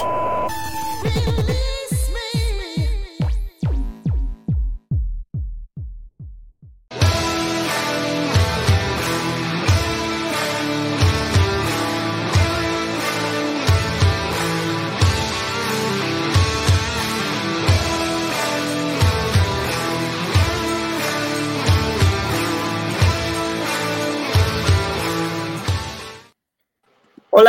Oh.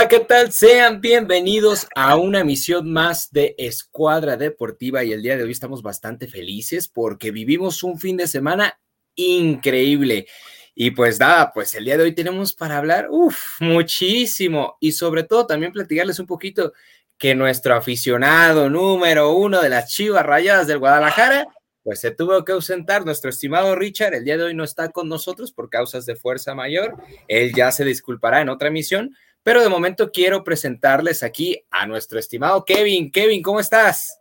¿Qué tal? Sean bienvenidos a una emisión más de Escuadra Deportiva y el día de hoy estamos bastante felices porque vivimos un fin de semana increíble. Y pues nada, pues el día de hoy tenemos para hablar, uff, muchísimo y sobre todo también platicarles un poquito que nuestro aficionado número uno de las Chivas Rayadas del Guadalajara, pues se tuvo que ausentar. Nuestro estimado Richard el día de hoy no está con nosotros por causas de fuerza mayor. Él ya se disculpará en otra emisión, pero de momento quiero presentarles aquí a nuestro estimado Kevin. Kevin, ¿cómo estás?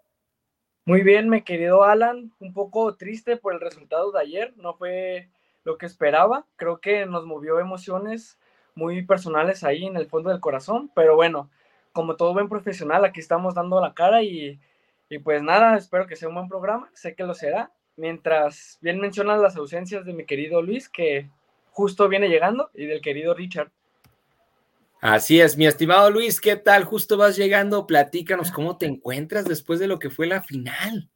Muy bien, mi querido Alan. Un poco triste por el resultado de ayer. No fue lo que esperaba. Creo que nos movió emociones muy personales ahí en el fondo del corazón. Pero bueno, como todo buen profesional, aquí estamos dando la cara y, y pues nada, espero que sea un buen programa. Sé que lo será. Mientras bien mencionas las ausencias de mi querido Luis, que justo viene llegando, y del querido Richard. Así es, mi estimado Luis, ¿qué tal? Justo vas llegando, platícanos cómo te encuentras después de lo que fue la final.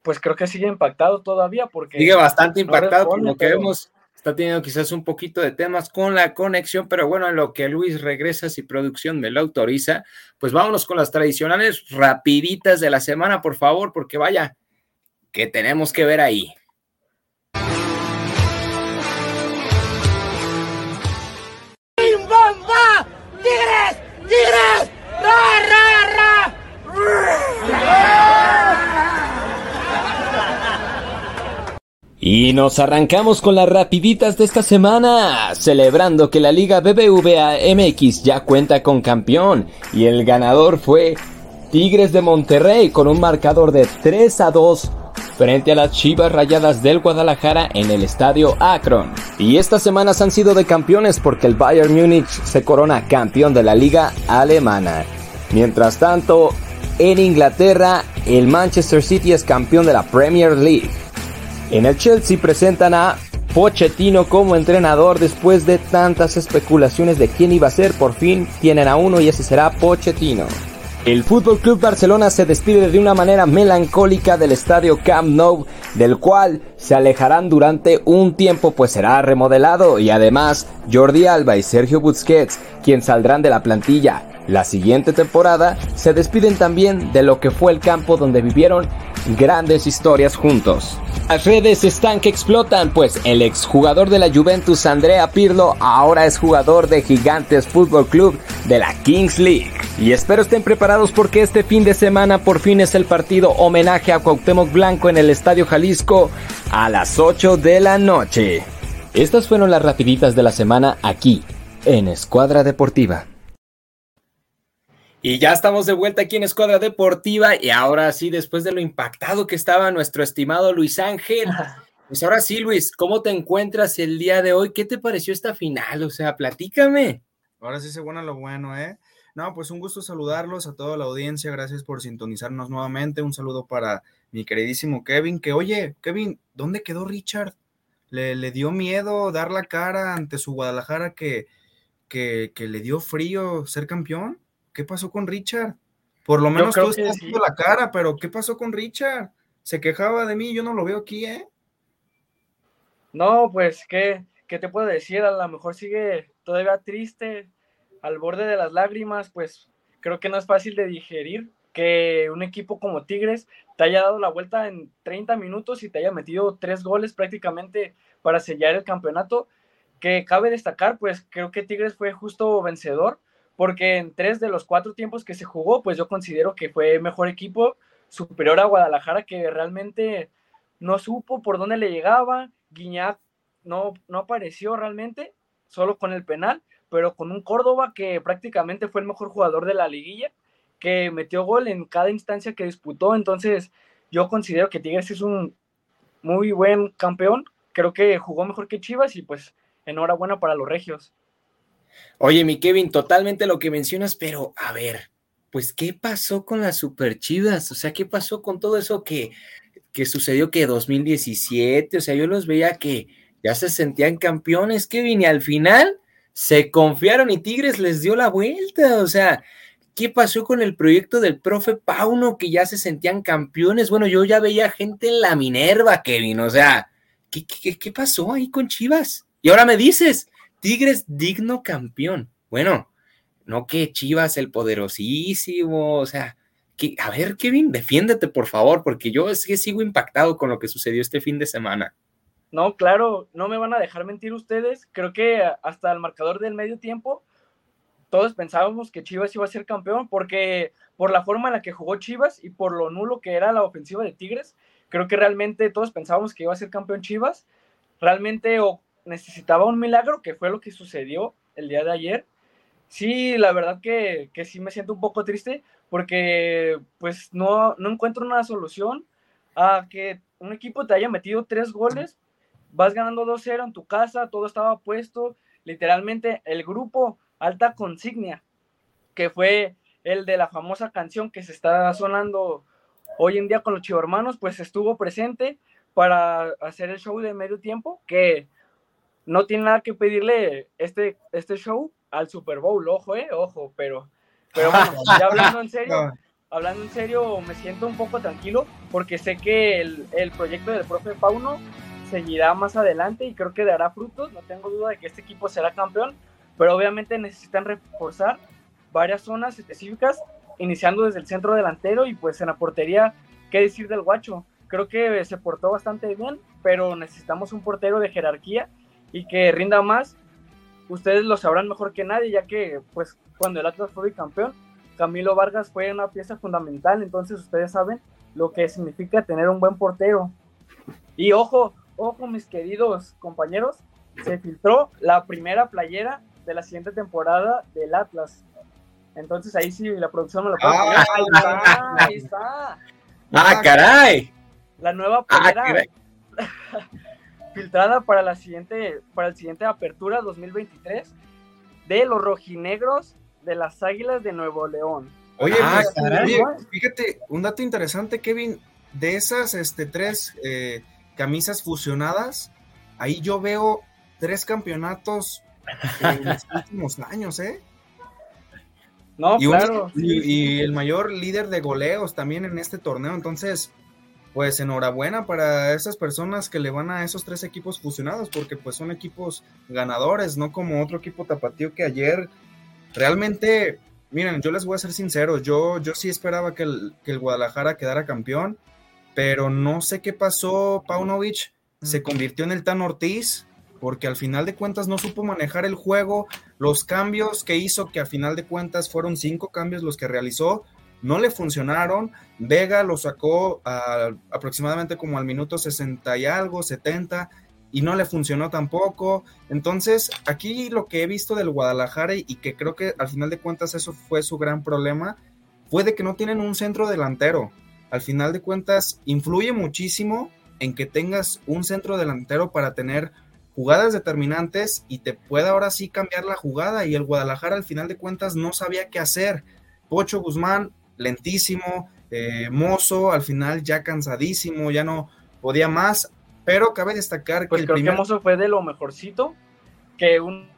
Pues creo que sigue impactado todavía porque... Sigue bastante impactado por lo que vemos. Está teniendo quizás un poquito de temas con la conexión, pero bueno, en lo que Luis regresa, si producción me lo autoriza, pues vámonos con las tradicionales rapiditas de la semana, por favor, porque vaya, que tenemos que ver ahí. Y nos arrancamos con las rapiditas de esta semana, celebrando que la Liga BBVA MX ya cuenta con campeón y el ganador fue Tigres de Monterrey con un marcador de 3 a 2 frente a las Chivas Rayadas del Guadalajara en el estadio Akron. Y estas semanas han sido de campeones porque el Bayern Múnich se corona campeón de la liga alemana. Mientras tanto, en Inglaterra, el Manchester City es campeón de la Premier League. En el Chelsea presentan a Pochettino como entrenador después de tantas especulaciones de quién iba a ser, por fin tienen a uno y ese será Pochettino. El Fútbol Club Barcelona se despide de una manera melancólica del estadio Camp Nou, del cual se alejarán durante un tiempo pues será remodelado. Y además Jordi Alba y Sergio Busquets, quien saldrán de la plantilla la siguiente temporada, se despiden también de lo que fue el campo donde vivieron grandes historias juntos. Las redes están que explotan, pues el exjugador de la Juventus Andrea Pirlo ahora es jugador de Gigantes Fútbol Club de la Kings League. Y espero estén preparados porque este fin de semana por fin es el partido homenaje a Cuauhtémoc Blanco en el Estadio Jalisco a las 8 de la noche. Estas fueron las rapiditas de la semana aquí, en Escuadra Deportiva. Y ya estamos de vuelta aquí en Escuadra Deportiva y ahora sí, después de lo impactado que estaba nuestro estimado Luis Ángel, pues ahora sí, Luis, ¿cómo te encuentras el día de hoy? ¿Qué te pareció esta final? O sea, platícame. Ahora sí se bueno lo bueno, ¿eh? No, pues un gusto saludarlos a toda la audiencia, gracias por sintonizarnos nuevamente, un saludo para mi queridísimo Kevin, que oye, Kevin, ¿dónde quedó Richard? Le, le dio miedo dar la cara ante su Guadalajara que, que, que le dio frío ser campeón. ¿Qué pasó con Richard? Por lo menos tú estás sí. la cara, pero ¿qué pasó con Richard? Se quejaba de mí, yo no lo veo aquí, ¿eh? No, pues, ¿qué, qué te puedo decir? A lo mejor sigue todavía triste, al borde de las lágrimas, pues creo que no es fácil de digerir que un equipo como Tigres te haya dado la vuelta en 30 minutos y te haya metido tres goles prácticamente para sellar el campeonato. Que cabe destacar, pues creo que Tigres fue justo vencedor porque en tres de los cuatro tiempos que se jugó, pues yo considero que fue mejor equipo, superior a Guadalajara, que realmente no supo por dónde le llegaba, Guiñac no, no apareció realmente, solo con el penal, pero con un Córdoba que prácticamente fue el mejor jugador de la liguilla, que metió gol en cada instancia que disputó, entonces yo considero que Tigres es un muy buen campeón, creo que jugó mejor que Chivas y pues enhorabuena para los regios. Oye, mi Kevin, totalmente lo que mencionas, pero a ver, pues, ¿qué pasó con las Super Chivas? O sea, ¿qué pasó con todo eso que, que sucedió que 2017? O sea, yo los veía que ya se sentían campeones, Kevin, y al final se confiaron y Tigres les dio la vuelta. O sea, ¿qué pasó con el proyecto del profe Pauno que ya se sentían campeones? Bueno, yo ya veía gente en la Minerva, Kevin. O sea, ¿qué, qué, qué pasó ahí con Chivas? Y ahora me dices, Tigres digno campeón. Bueno, no que Chivas el poderosísimo, o sea, que, a ver, Kevin, defiéndete por favor, porque yo es que sigo impactado con lo que sucedió este fin de semana. No, claro, no me van a dejar mentir ustedes. Creo que hasta el marcador del medio tiempo, todos pensábamos que Chivas iba a ser campeón, porque por la forma en la que jugó Chivas y por lo nulo que era la ofensiva de Tigres, creo que realmente todos pensábamos que iba a ser campeón Chivas. Realmente necesitaba un milagro, que fue lo que sucedió el día de ayer. Sí, la verdad que, que sí me siento un poco triste porque pues no, no encuentro una solución a que un equipo te haya metido tres goles vas ganando 2-0 en tu casa, todo estaba puesto, literalmente el grupo Alta Consignia, que fue el de la famosa canción que se está sonando hoy en día con los chivermanos, pues estuvo presente para hacer el show de medio tiempo, que no tiene nada que pedirle este, este show al Super Bowl, ojo, eh, ojo, pero, pero bueno, ya hablando en serio, hablando en serio, me siento un poco tranquilo porque sé que el, el proyecto del profe Pauno seguirá más adelante y creo que dará frutos. No tengo duda de que este equipo será campeón, pero obviamente necesitan reforzar varias zonas específicas, iniciando desde el centro delantero y pues en la portería, ¿qué decir del guacho? Creo que se portó bastante bien, pero necesitamos un portero de jerarquía y que rinda más. Ustedes lo sabrán mejor que nadie, ya que pues cuando el Atlas fue campeón, Camilo Vargas fue una pieza fundamental, entonces ustedes saben lo que significa tener un buen portero. Y ojo, ojo mis queridos compañeros, se filtró la primera playera de la siguiente temporada del Atlas. Entonces ahí sí la producción me lo puede ah, ahí está, ahí está. Ah, caray. La nueva ah, playera filtrada para la siguiente, para el siguiente apertura 2023 de los rojinegros de las Águilas de Nuevo León. Oye, ah, pues, fíjate, un dato interesante, Kevin, de esas este, tres eh, camisas fusionadas, ahí yo veo tres campeonatos en los últimos años, ¿eh? No, y claro. y, el mayor líder de goleos también en este torneo. Entonces, pues enhorabuena para esas personas que le van a esos tres equipos fusionados, porque pues son equipos ganadores, no como otro equipo tapatío que ayer realmente, miren, yo les voy a ser sincero, yo, yo sí esperaba que el, que el Guadalajara quedara campeón pero no sé qué pasó, Paunovic se convirtió en el Tan Ortiz, porque al final de cuentas no supo manejar el juego, los cambios que hizo, que al final de cuentas fueron cinco cambios los que realizó, no le funcionaron, Vega lo sacó aproximadamente como al minuto 60 y algo, 70, y no le funcionó tampoco. Entonces, aquí lo que he visto del Guadalajara y que creo que al final de cuentas eso fue su gran problema, fue de que no tienen un centro delantero al final de cuentas influye muchísimo en que tengas un centro delantero para tener jugadas determinantes y te pueda ahora sí cambiar la jugada y el Guadalajara al final de cuentas no sabía qué hacer. Pocho Guzmán lentísimo, eh, Mozo al final ya cansadísimo, ya no podía más, pero cabe destacar que pues el creo que Mozo fue de lo mejorcito que un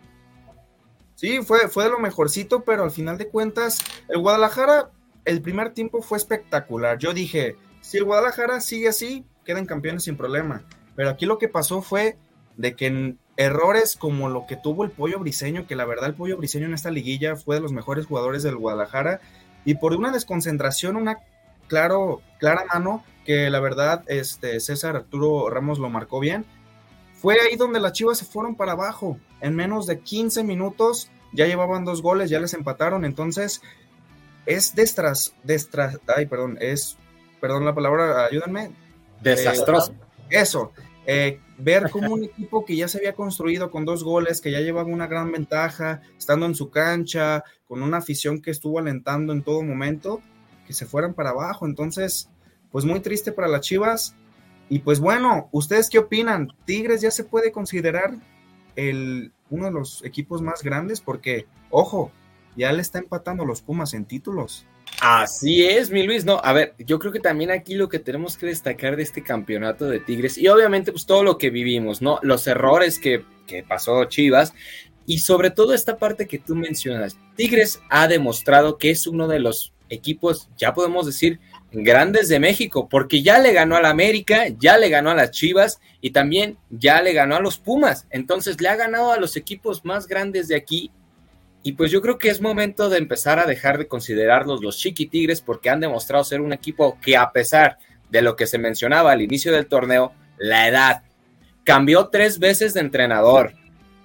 Sí, fue, fue de lo mejorcito, pero al final de cuentas, el Guadalajara el primer tiempo fue espectacular. Yo dije, si el Guadalajara sigue así, quedan campeones sin problema. Pero aquí lo que pasó fue de que en errores como lo que tuvo el Pollo Briseño, que la verdad el Pollo Briseño en esta liguilla fue de los mejores jugadores del Guadalajara, y por una desconcentración, una claro, clara mano, que la verdad este, César Arturo Ramos lo marcó bien, fue ahí donde las Chivas se fueron para abajo. En menos de 15 minutos ya llevaban dos goles, ya les empataron, entonces es destras, destras, ay, perdón, es, perdón la palabra, ayúdenme. Desastroso. Eh, eso, eh, ver como un equipo que ya se había construido con dos goles, que ya llevaba una gran ventaja, estando en su cancha, con una afición que estuvo alentando en todo momento, que se fueran para abajo. Entonces, pues muy triste para las Chivas. Y pues bueno, ¿ustedes qué opinan? ¿Tigres ya se puede considerar el, uno de los equipos más grandes porque, ojo, ya le está empatando los Pumas en títulos. Así es, mi Luis. No, a ver, yo creo que también aquí lo que tenemos que destacar de este campeonato de Tigres y obviamente pues todo lo que vivimos, ¿no? Los errores que, que pasó Chivas y sobre todo esta parte que tú mencionas. Tigres ha demostrado que es uno de los equipos, ya podemos decir, grandes de México, porque ya le ganó a la América, ya le ganó a las Chivas y también ya le ganó a los Pumas. Entonces le ha ganado a los equipos más grandes de aquí y pues yo creo que es momento de empezar a dejar de considerarlos los chiquitigres porque han demostrado ser un equipo que a pesar de lo que se mencionaba al inicio del torneo, la edad cambió tres veces de entrenador.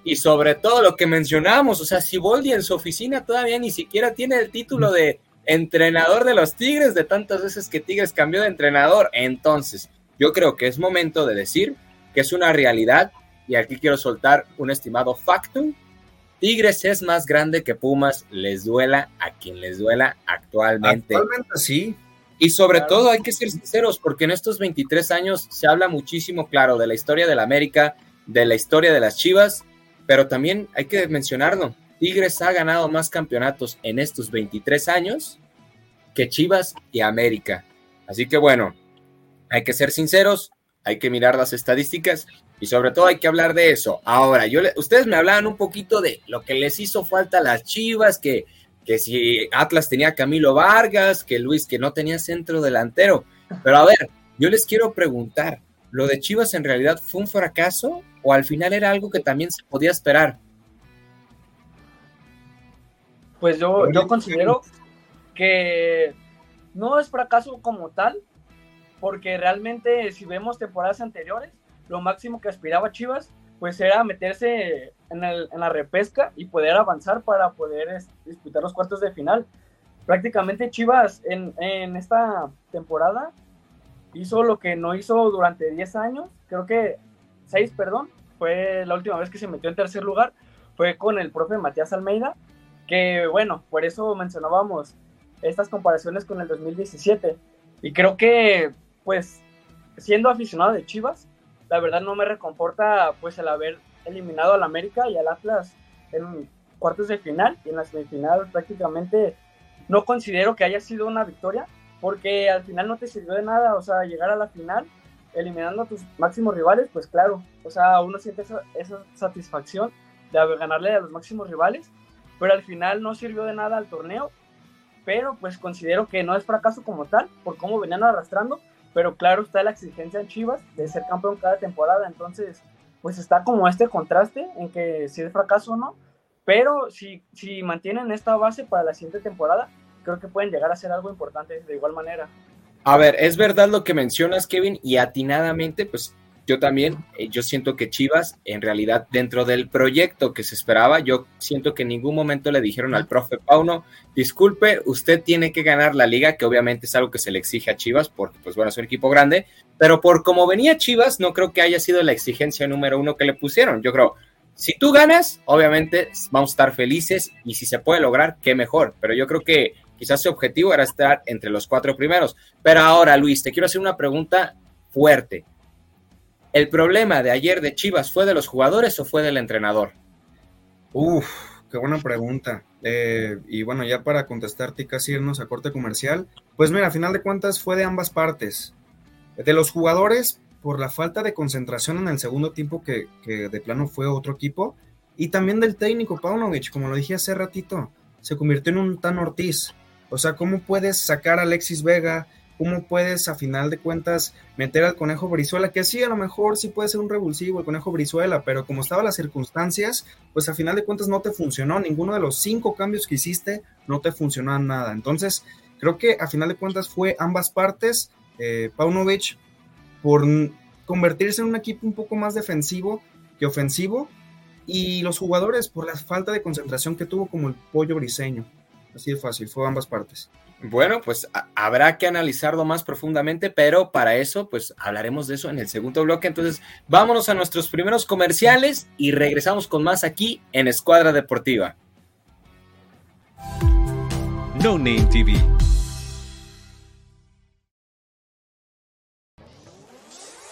Y sobre todo lo que mencionábamos, o sea, si Boldi en su oficina todavía ni siquiera tiene el título de entrenador de los Tigres, de tantas veces que Tigres cambió de entrenador. Entonces, yo creo que es momento de decir que es una realidad, y aquí quiero soltar un estimado factum, Tigres es más grande que Pumas, les duela a quien les duela actualmente. Actualmente sí. Y sobre todo hay que ser sinceros, porque en estos 23 años se habla muchísimo, claro, de la historia de la América, de la historia de las Chivas, pero también hay que mencionarlo. Tigres ha ganado más campeonatos en estos 23 años que Chivas y América. Así que bueno, hay que ser sinceros, hay que mirar las estadísticas y sobre todo hay que hablar de eso. Ahora, yo ustedes me hablaban un poquito de lo que les hizo falta a las Chivas, que, que si Atlas tenía Camilo Vargas, que Luis que no tenía centro delantero. Pero a ver, yo les quiero preguntar, ¿lo de Chivas en realidad fue un fracaso o al final era algo que también se podía esperar? Pues yo, yo considero que no es fracaso como tal, porque realmente si vemos temporadas anteriores, lo máximo que aspiraba Chivas, pues era meterse en, el, en la repesca y poder avanzar para poder disputar los cuartos de final. Prácticamente Chivas en, en esta temporada hizo lo que no hizo durante 10 años, creo que 6, perdón, fue la última vez que se metió en tercer lugar, fue con el profe Matías Almeida, que bueno, por eso mencionábamos estas comparaciones con el 2017. Y creo que, pues, siendo aficionado de Chivas, la verdad no me reconforta pues el haber eliminado al América y al Atlas en cuartos de final y en la semifinal prácticamente no considero que haya sido una victoria porque al final no te sirvió de nada, o sea, llegar a la final eliminando a tus máximos rivales, pues claro, o sea, uno siente esa, esa satisfacción de ganarle a los máximos rivales, pero al final no sirvió de nada al torneo, pero pues considero que no es fracaso como tal, por cómo venían arrastrando, pero claro está la exigencia en Chivas de ser campeón cada temporada, entonces pues está como este contraste en que si es fracaso o no, pero si, si mantienen esta base para la siguiente temporada, creo que pueden llegar a ser algo importante de igual manera. A ver, es verdad lo que mencionas, Kevin, y atinadamente, pues yo también, eh, yo siento que Chivas, en realidad, dentro del proyecto que se esperaba, yo siento que en ningún momento le dijeron al profe Pauno, disculpe, usted tiene que ganar la liga, que obviamente es algo que se le exige a Chivas, porque pues bueno, es un equipo grande, pero por como venía Chivas, no creo que haya sido la exigencia número uno que le pusieron. Yo creo, si tú ganas, obviamente vamos a estar felices y si se puede lograr, qué mejor, pero yo creo que quizás su objetivo era estar entre los cuatro primeros. Pero ahora, Luis, te quiero hacer una pregunta fuerte. ¿El problema de ayer de Chivas fue de los jugadores o fue del entrenador? Uf, qué buena pregunta. Eh, y bueno, ya para contestarte y casi irnos a corte comercial, pues mira, a final de cuentas fue de ambas partes. De los jugadores, por la falta de concentración en el segundo tiempo, que, que de plano fue otro equipo, y también del técnico Paunovic, como lo dije hace ratito, se convirtió en un tan Ortiz. O sea, ¿cómo puedes sacar a Alexis Vega, ¿Cómo puedes a final de cuentas meter al conejo Brizuela? Que sí, a lo mejor sí puede ser un revulsivo el conejo Brizuela, pero como estaban las circunstancias, pues a final de cuentas no te funcionó. Ninguno de los cinco cambios que hiciste no te funcionó nada. Entonces, creo que a final de cuentas fue ambas partes. Eh, Paunovic por convertirse en un equipo un poco más defensivo que ofensivo y los jugadores por la falta de concentración que tuvo como el pollo briseño. Así de fácil, fue ambas partes. Bueno, pues habrá que analizarlo más profundamente, pero para eso, pues hablaremos de eso en el segundo bloque. Entonces, vámonos a nuestros primeros comerciales y regresamos con más aquí en Escuadra Deportiva. No Name TV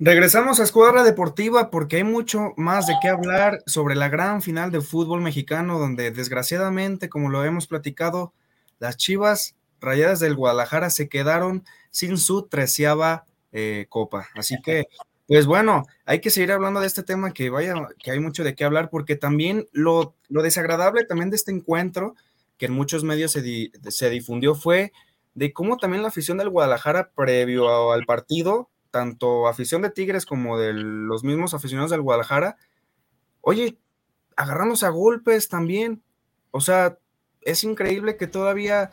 Regresamos a Escuadra Deportiva porque hay mucho más de qué hablar sobre la gran final de fútbol mexicano, donde desgraciadamente, como lo hemos platicado, las Chivas Rayadas del Guadalajara se quedaron sin su treceava eh, copa. Así que, pues bueno, hay que seguir hablando de este tema que vaya, que hay mucho de qué hablar, porque también lo, lo desagradable también de este encuentro, que en muchos medios se, se difundió, fue de cómo también la afición del Guadalajara previo al partido tanto afición de Tigres como de los mismos aficionados del Guadalajara, oye, agarrándose a golpes también. O sea, es increíble que todavía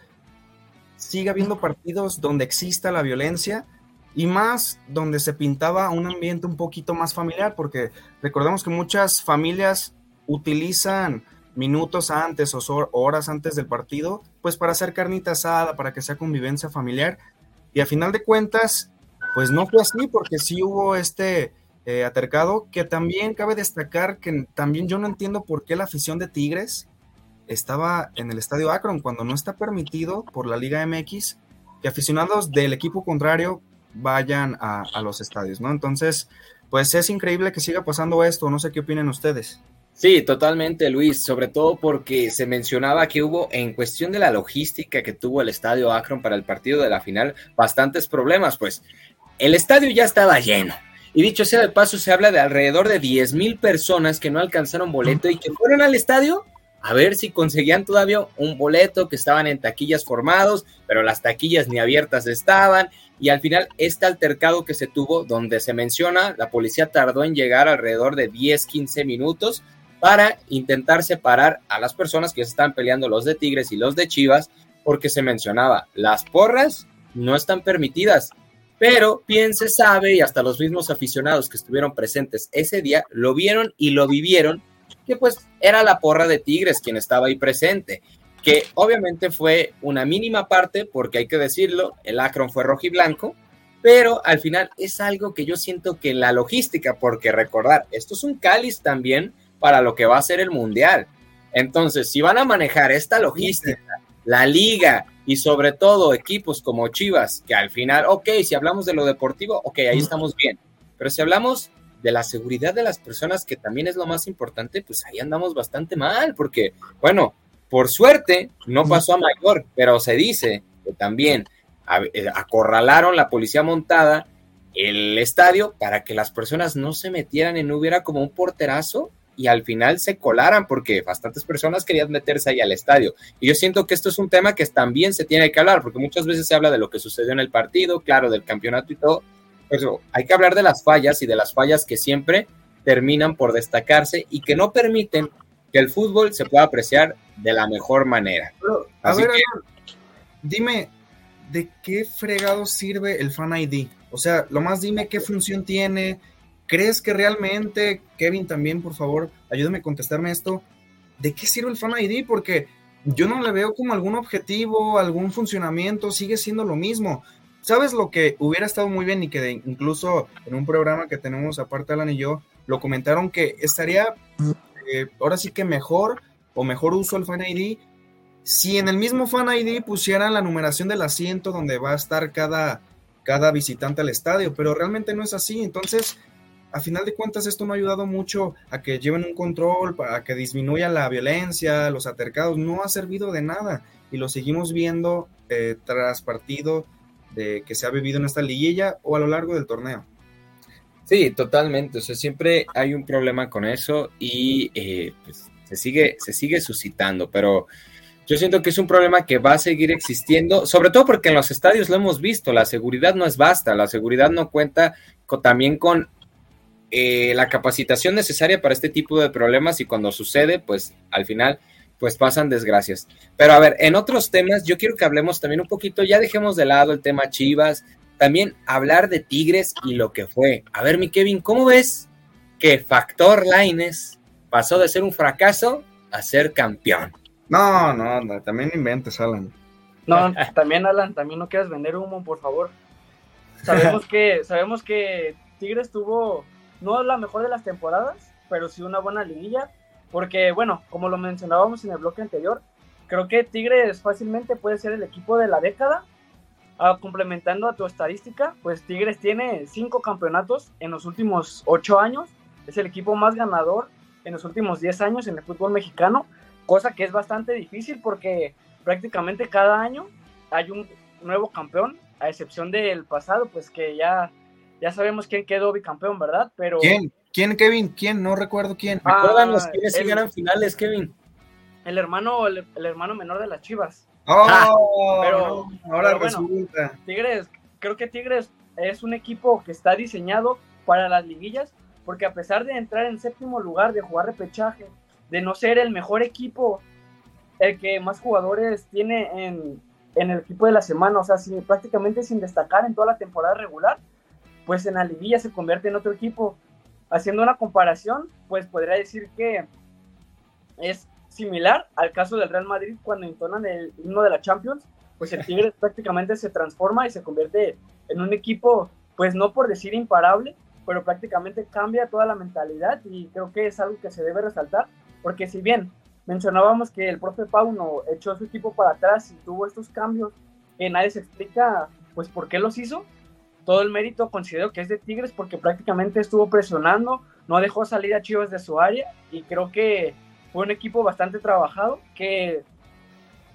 siga habiendo partidos donde exista la violencia y más donde se pintaba un ambiente un poquito más familiar, porque recordemos que muchas familias utilizan minutos antes o horas antes del partido, pues para hacer carnita asada, para que sea convivencia familiar. Y a final de cuentas, pues no fue así, porque sí hubo este eh, atercado, que también cabe destacar que también yo no entiendo por qué la afición de Tigres estaba en el estadio Akron cuando no está permitido por la Liga MX que aficionados del equipo contrario vayan a, a los estadios, ¿no? Entonces, pues es increíble que siga pasando esto, no sé qué opinan ustedes. Sí, totalmente, Luis, sobre todo porque se mencionaba que hubo, en cuestión de la logística que tuvo el estadio Akron para el partido de la final, bastantes problemas, pues el estadio ya estaba lleno. Y dicho sea de paso, se habla de alrededor de 10 mil personas que no alcanzaron boleto y que fueron al estadio a ver si conseguían todavía un boleto, que estaban en taquillas formados, pero las taquillas ni abiertas estaban. Y al final, este altercado que se tuvo, donde se menciona, la policía tardó en llegar alrededor de 10, 15 minutos para intentar separar a las personas que se están peleando, los de Tigres y los de Chivas, porque se mencionaba, las porras no están permitidas. Pero bien se sabe, y hasta los mismos aficionados que estuvieron presentes ese día lo vieron y lo vivieron, que pues era la porra de Tigres quien estaba ahí presente, que obviamente fue una mínima parte, porque hay que decirlo, el Akron fue rojo y blanco, pero al final es algo que yo siento que la logística, porque recordar, esto es un cáliz también para lo que va a ser el Mundial. Entonces, si van a manejar esta logística, la liga y sobre todo equipos como Chivas, que al final, ok, si hablamos de lo deportivo, ok, ahí estamos bien, pero si hablamos de la seguridad de las personas, que también es lo más importante, pues ahí andamos bastante mal, porque, bueno, por suerte no pasó a mayor, pero se dice que también eh, acorralaron la policía montada el estadio para que las personas no se metieran y no hubiera como un porterazo y al final se colaran porque bastantes personas querían meterse ahí al estadio. Y yo siento que esto es un tema que también se tiene que hablar porque muchas veces se habla de lo que sucedió en el partido, claro, del campeonato y todo, pues hay que hablar de las fallas y de las fallas que siempre terminan por destacarse y que no permiten que el fútbol se pueda apreciar de la mejor manera. a ver, dime, ¿de qué fregado sirve el Fan ID? O sea, lo más dime qué función tiene. ¿Crees que realmente, Kevin, también, por favor, ayúdame a contestarme esto? ¿De qué sirve el Fan ID? Porque yo no le veo como algún objetivo, algún funcionamiento, sigue siendo lo mismo. ¿Sabes lo que hubiera estado muy bien y que incluso en un programa que tenemos aparte Alan y yo, lo comentaron que estaría eh, ahora sí que mejor o mejor uso el Fan ID si en el mismo Fan ID pusieran la numeración del asiento donde va a estar cada, cada visitante al estadio, pero realmente no es así. Entonces, a final de cuentas, esto no ha ayudado mucho a que lleven un control, a que disminuya la violencia, los atercados. No ha servido de nada y lo seguimos viendo eh, tras partido de que se ha vivido en esta liguilla o a lo largo del torneo. Sí, totalmente. O sea, siempre hay un problema con eso y eh, pues, se, sigue, se sigue suscitando, pero yo siento que es un problema que va a seguir existiendo, sobre todo porque en los estadios lo hemos visto, la seguridad no es basta, la seguridad no cuenta también con eh, la capacitación necesaria para este tipo de problemas y cuando sucede, pues al final pues pasan desgracias. Pero a ver, en otros temas yo quiero que hablemos también un poquito, ya dejemos de lado el tema Chivas, también hablar de Tigres y lo que fue. A ver, mi Kevin, ¿cómo ves que Factor Lines pasó de ser un fracaso a ser campeón? No, no, también inventes, Alan. No, también, Alan, también no quieras vender humo, por favor. Sabemos que, sabemos que Tigres tuvo no la mejor de las temporadas, pero sí una buena liguilla. Porque, bueno, como lo mencionábamos en el bloque anterior, creo que Tigres fácilmente puede ser el equipo de la década Ah, complementando a tu estadística, pues Tigres tiene cinco campeonatos en los últimos ocho años. Es el equipo más ganador en los últimos diez años en el fútbol mexicano, cosa que es bastante difícil porque prácticamente cada año hay un nuevo campeón, a excepción del pasado, pues que ya, ya sabemos quién quedó bicampeón, ¿verdad? Pero... ¿Quién? ¿Quién, Kevin? ¿Quién? No recuerdo quién. Ah, los quiénes sí ganan finales, Kevin? El hermano, el hermano menor de las Chivas. Oh, pero, ahora resulta. Tigres, creo que Tigres es un equipo que está diseñado para las liguillas, porque a pesar de entrar en séptimo lugar, de jugar repechaje, de no ser el mejor equipo, el que más jugadores tiene en, el equipo de la semana, o sea, prácticamente sin destacar en toda la temporada regular, pues en la liguilla se convierte en otro equipo. Haciendo una comparación, pues podría decir que es similar al caso del Real Madrid cuando entonan el himno de la Champions, pues el Tigre prácticamente se transforma y se convierte en un equipo, pues no por decir imparable, pero prácticamente cambia toda la mentalidad y creo que es algo que se debe resaltar, porque si bien mencionábamos que el profe Pauno echó su equipo para atrás y tuvo estos cambios, que nadie se explica pues por qué los hizo, todo el mérito considero que es de Tigres porque prácticamente estuvo presionando, no dejó salir a Chivas de su área y creo que fue un equipo bastante trabajado que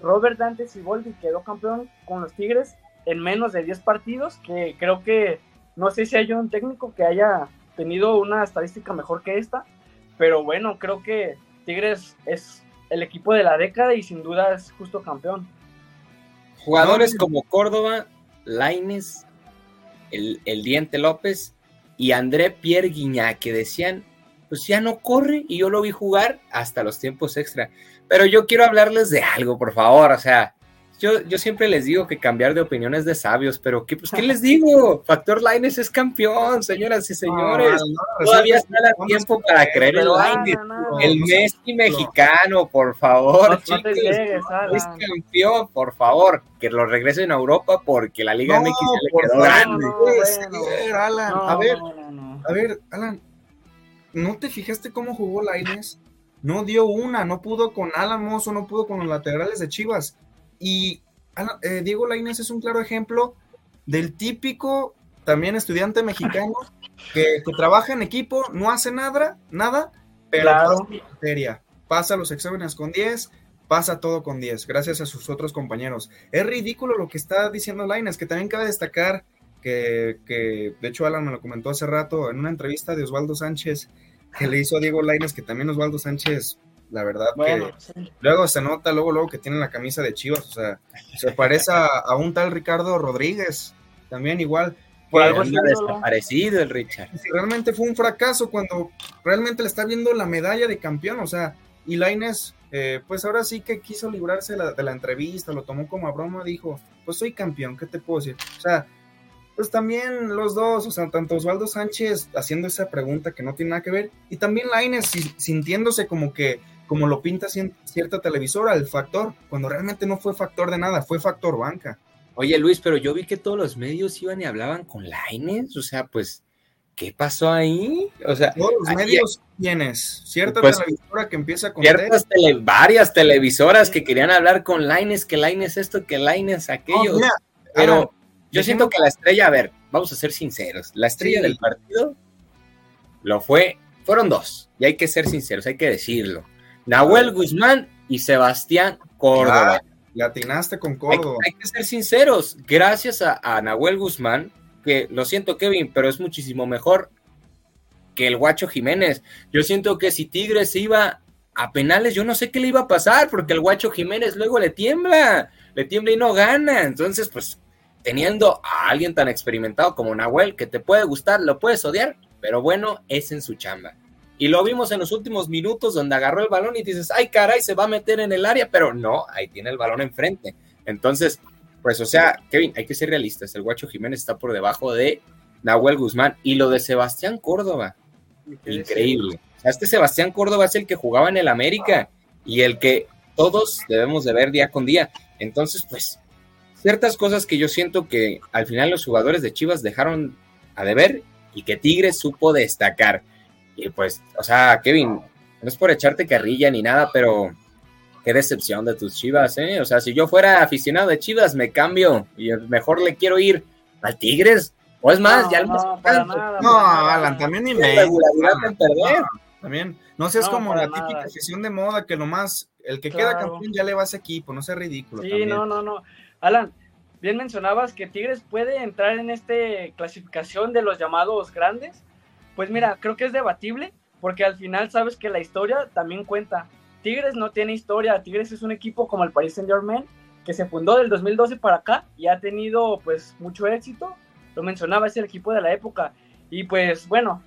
Robert Dante Siboldi quedó campeón con los Tigres en menos de 10 partidos, que creo que no sé si hay un técnico que haya tenido una estadística mejor que esta, pero bueno, creo que Tigres es el equipo de la década y sin duda es justo campeón. Jugadores como Córdoba, Laines, el, el Diente López y André Pierre Guignac, que decían pues ya no corre y yo lo vi jugar hasta los tiempos extra. Pero yo quiero hablarles de algo, por favor, o sea, yo, yo siempre les digo que cambiar de opiniones de sabios, pero ¿qué, pues, ¿qué les digo? Factor Lines es campeón, señoas y señores. Todavía está el tiempo para creer en Lines. el Messi mexicano, por favor, chicos. es campeón, por favor. Que lo regresen a Europa porque la Liga MX se le quedó grande. a ver, a ver, Alan, ¿no te fijaste cómo jugó Laines? No dio una, no pudo con Álamos o no pudo con los laterales de Chivas. Y eh, Diego Laines es un claro ejemplo del típico también estudiante mexicano que, trabaja en equipo, no hace nada, nada, pero pasa, pasa los exámenes con 10, pasa todo con 10, gracias a sus otros compañeros. Es ridículo lo que está diciendo Laines, que también cabe destacar que, que, de hecho Alan me lo comentó hace rato en una entrevista de Osvaldo Sánchez que le hizo a Diego Laines, que también Osvaldo Sánchez, la verdad que luego se nota, luego, luego que tiene la camisa de Chivas, o sea, se parece a, un tal Ricardo Rodríguez, también igual. por algo está desaparecido el Richard. Si realmente fue un fracaso cuando realmente le está viendo la medalla de campeón, o sea, y Laines, eh, pues ahora sí que quiso librarse de la, entrevista, lo tomó como a broma, dijo, pues soy campeón, ¿qué te puedo decir? O sea, pues también los dos, o sea, tanto Osvaldo Sánchez haciendo esa pregunta que no tiene nada que ver, y también Laines sintiéndose como que, como lo pinta cierta televisora, el factor, cuando realmente no fue factor de nada, fue factor banca. Oye, Luis, pero yo vi que todos los medios iban y hablaban con Laines, o sea, pues, ¿qué pasó ahí? O sea, todos los medios tienes cierta pues, televisora que empieza con ciertas varias televisoras que querían hablar con Laines, que Laines esto, que Laines aquello. pero yo siento que la estrella, a ver, vamos a ser sinceros, la estrella del partido lo fue, fueron dos, y hay que ser sinceros, hay que decirlo. Nahuel Guzmán y Sebastián Córdoba. Le atinaste con Córdoba. Hay, que ser sinceros. Gracias a, Nahuel Guzmán, que lo siento, Kevin, pero es muchísimo mejor que el Guacho Jiménez. Yo siento que si Tigres iba a penales, yo no sé qué le iba a pasar, porque el Guacho Jiménez luego le tiembla, le tiembla y no gana. Entonces, pues, teniendo a alguien tan experimentado como Nahuel, que te puede gustar, lo puedes odiar, pero bueno, es en su chamba. Y lo vimos en los últimos minutos donde agarró el balón y dices, ay caray, se va a meter en el área, pero no, ahí tiene el balón enfrente. Entonces, pues o sea, Kevin, hay que ser realistas, el Guacho Jiménez está por debajo de Nahuel Guzmán y lo de Sebastián Córdoba, increíble. O sea, este Sebastián Córdoba es el que jugaba en el América y el que todos debemos de ver día con día. Entonces, pues, ciertas cosas que yo siento que al final los jugadores de Chivas dejaron a deber y que Tigres supo destacar. Y pues, o sea, Kevin, no es por echarte carrilla ni nada, pero qué decepción de tus Chivas, ¿eh? O sea, si yo fuera aficionado de Chivas, me cambio y mejor le quiero ir al Tigres. O es más, ya no, no, Alan, también ni me. también, no seas como la típica afición de moda que nomás el que queda campeón ya le va a ese equipo, no sea ridículo. Sí, no, no, no. Alan, bien mencionabas que Tigres puede entrar en esta clasificación de los llamados grandes, pues mira, creo que es debatible, porque al final sabes que la historia también cuenta. Tigres no tiene historia, Tigres es un equipo como el Paris Saint Germain, que se fundó del 2012 para acá y ha tenido pues mucho éxito. Lo mencionaba, es el equipo de la época. Y pues bueno,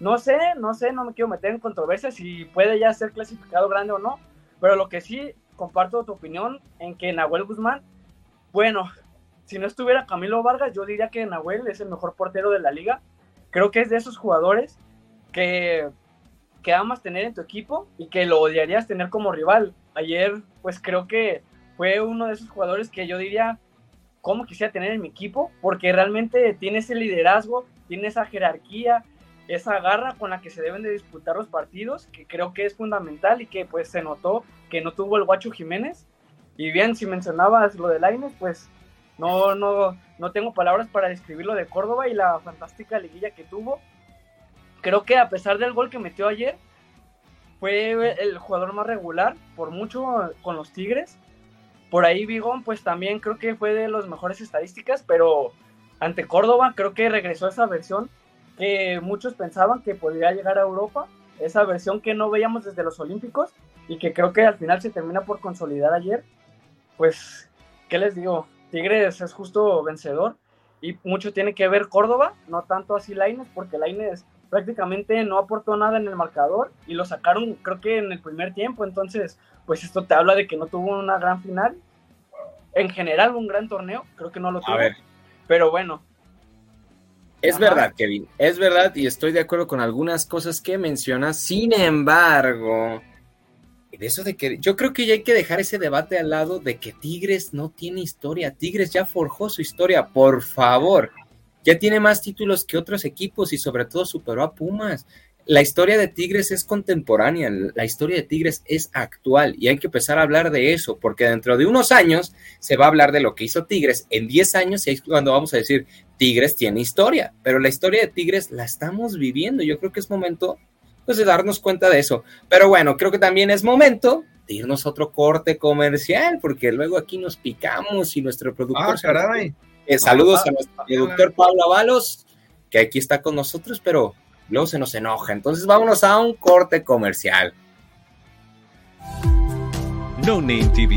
no sé, no sé, no me quiero meter en controversia si puede ya ser clasificado grande o no, pero lo que sí comparto tu opinión en que Nahuel Guzmán, bueno, si no estuviera Camilo Vargas, yo diría que Nahuel es el mejor portero de la liga creo que es de esos jugadores que, que amas tener en tu equipo y que lo odiarías tener como rival. Ayer, pues creo que fue uno de esos jugadores que yo diría, ¿cómo quisiera tener en mi equipo? Porque realmente tiene ese liderazgo, tiene esa jerarquía, esa garra con la que se deben de disputar los partidos, que creo que es fundamental y que pues se notó que no tuvo el Guacho Jiménez. Y bien, si mencionabas lo de Laines, pues no, no, no tengo palabras para describir lo de Córdoba y la fantástica liguilla que tuvo. Creo que a pesar del gol que metió ayer, fue el jugador más regular, por mucho con los Tigres. Por ahí Vigón, pues también creo que fue de las mejores estadísticas, pero ante Córdoba creo que regresó esa versión que muchos pensaban que podría llegar a Europa, esa versión que no veíamos desde los Olímpicos y que creo que al final se termina por consolidar ayer. Pues, ¿qué les digo? Tigres es justo vencedor y mucho tiene que ver Córdoba, no tanto así Laines, porque Laines prácticamente no aportó nada en el marcador y lo sacaron creo que en el primer tiempo, entonces pues esto te habla de que no tuvo una gran final. En general un gran torneo, creo que no lo tuvo. Pero bueno. Es verdad, Kevin, es verdad y estoy de acuerdo con algunas cosas que mencionas. Sin embargo, eso de que yo creo que ya hay que dejar ese debate al lado de que Tigres no tiene historia. Tigres ya forjó su historia, por favor. Ya tiene más títulos que otros equipos y sobre todo superó a Pumas. La historia de Tigres es contemporánea, la historia de Tigres es actual y hay que empezar a hablar de eso, porque dentro de unos años se va a hablar de lo que hizo Tigres, en 10 años es cuando vamos a decir Tigres tiene historia, pero la historia de Tigres la estamos viviendo. Yo creo que es momento pues de darnos cuenta de eso. Pero bueno, creo que también es momento de irnos a otro corte comercial, porque luego aquí nos picamos y nuestro productor... Ah, caray. Eh, saludos a nuestro productor Pablo Avalos, que aquí está con nosotros, pero luego se nos enoja. Entonces vámonos a un corte comercial. No Name TV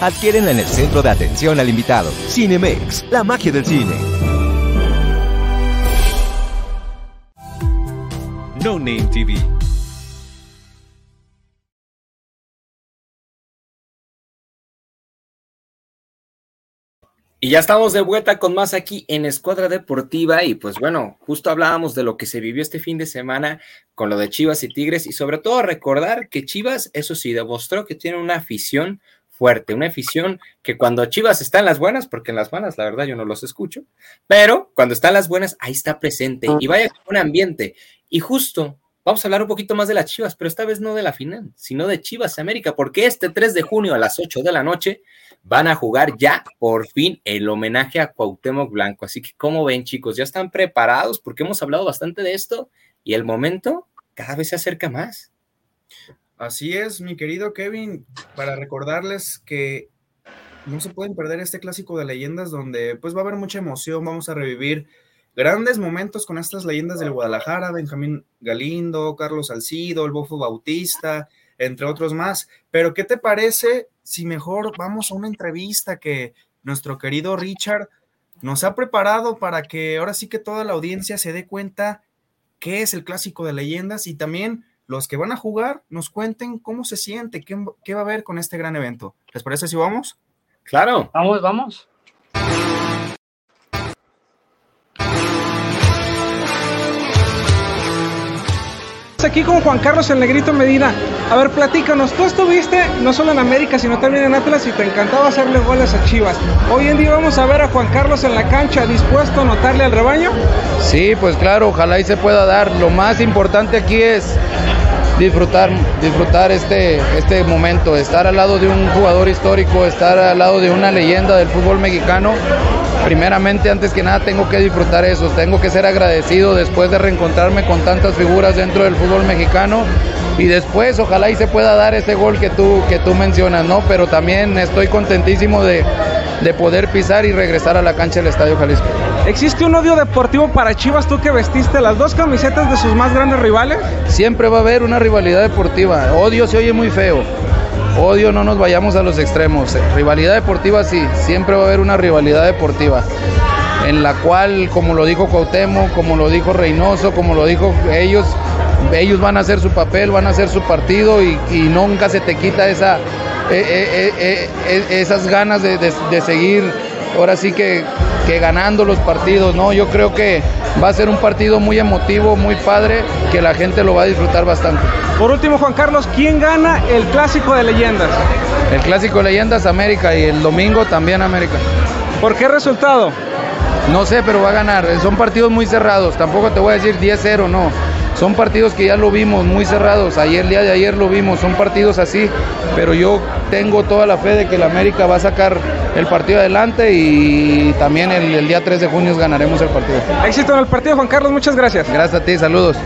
Adquiérenla en el centro de atención al invitado. Cinemex, la magia del cine. No Name TV. Y ya estamos de vuelta con más aquí en Escuadra Deportiva y pues bueno, justo hablábamos de lo que se vivió este fin de semana con lo de Chivas y Tigres y sobre todo recordar que Chivas, eso sí, demostró que tiene una afición fuerte, una afición que cuando Chivas está en las buenas, porque en las malas la verdad yo no los escucho, pero cuando está en las buenas ahí está presente y vaya con un ambiente y justo Vamos a hablar un poquito más de las Chivas, pero esta vez no de la final, sino de Chivas América, porque este 3 de junio a las 8 de la noche van a jugar ya por fin el homenaje a Cuauhtémoc Blanco. Así que, ¿cómo ven, chicos? ¿Ya están preparados? Porque hemos hablado bastante de esto y el momento cada vez se acerca más. Así es, mi querido Kevin, para recordarles que no se pueden perder este clásico de leyendas donde pues va a haber mucha emoción, vamos a revivir grandes momentos con estas leyendas del Guadalajara, Benjamín Galindo, Carlos Salcido, el Bofo Bautista, entre otros más. Pero, ¿qué te parece si mejor vamos a una entrevista que nuestro querido Richard nos ha preparado para que ahora sí que toda la audiencia se dé cuenta qué es el clásico de leyendas y también los que van a jugar nos cuenten cómo se siente, qué, qué va a haber con este gran evento. ¿Les parece si vamos? Claro. Vamos, vamos. Aquí con Juan Carlos el Negrito Medina. A ver, platícanos, tú estuviste no solo en América, sino también en Atlas y te encantaba hacerle goles a Chivas. Hoy en día vamos a ver a Juan Carlos en la cancha dispuesto a notarle al rebaño. Sí, pues claro, ojalá y se pueda dar. Lo más importante aquí es disfrutar, disfrutar este, este momento, estar al lado de un jugador histórico, estar al lado de una leyenda del fútbol mexicano. Primeramente, antes que nada, tengo que disfrutar eso, tengo que ser agradecido después de reencontrarme con tantas figuras dentro del fútbol mexicano y después ojalá y se pueda dar ese gol que tú, que tú mencionas, ¿no? Pero también estoy contentísimo de, de poder pisar y regresar a la cancha del Estadio Jalisco. ¿Existe un odio deportivo para Chivas tú que vestiste las dos camisetas de sus más grandes rivales? Siempre va a haber una rivalidad deportiva. Odio se oye muy feo. Odio no nos vayamos a los extremos. Rivalidad deportiva sí, siempre va a haber una rivalidad deportiva en la cual, como lo dijo Cuauhtémoc, como lo dijo Reynoso, como lo dijo ellos, ellos van a hacer su papel, van a hacer su partido y, nunca se te quita esa, eh, eh, eh, esas ganas de, de seguir ahora sí que, que, ganando los partidos, ¿no? Yo creo que va a ser un partido muy emotivo, muy padre, que la gente lo va a disfrutar bastante. Por último, Juan Carlos, ¿quién gana el clásico de leyendas? El clásico de leyendas América y el domingo también América. ¿Por qué resultado? No sé, pero va a ganar. Son partidos muy cerrados. Tampoco te voy a decir 10-0, no. Son partidos que ya lo vimos muy cerrados. Ayer, el día de ayer lo vimos. Son partidos así. Pero yo tengo toda la fe de que el América va a sacar el partido adelante y también el, el día 3 de junio ganaremos el partido. Éxito en el partido, Juan Carlos. Muchas gracias. Gracias a ti. Saludos.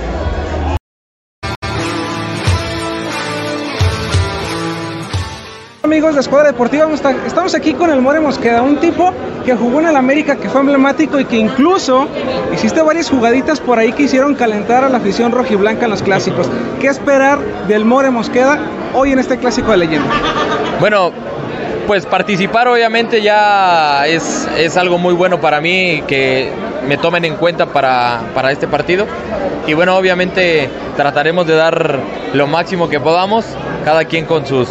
Amigos de Escuadra Deportiva, estamos aquí con el More Mosqueda, un tipo que jugó en el América, que fue emblemático y que incluso hiciste varias jugaditas por ahí que hicieron calentar a la afición rojiblanca en los clásicos. ¿Qué esperar del More Mosqueda hoy en este clásico de leyenda? Bueno, pues participar obviamente ya es, es algo muy bueno para mí, que me tomen en cuenta para, para este partido. Y bueno, obviamente trataremos de dar lo máximo que podamos, cada quien con sus,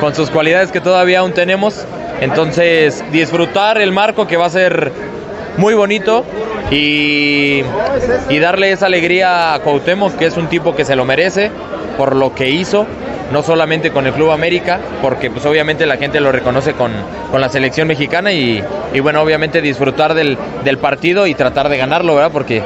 con sus cualidades que todavía aún tenemos. Entonces, disfrutar el marco que va a ser muy bonito y, y darle esa alegría a Cuauhtémoc, que es un tipo que se lo merece por lo que hizo no solamente con el Club América, porque pues obviamente la gente lo reconoce con, con la selección mexicana y, y bueno, obviamente disfrutar del, del, partido y tratar de ganarlo, ¿verdad? Porque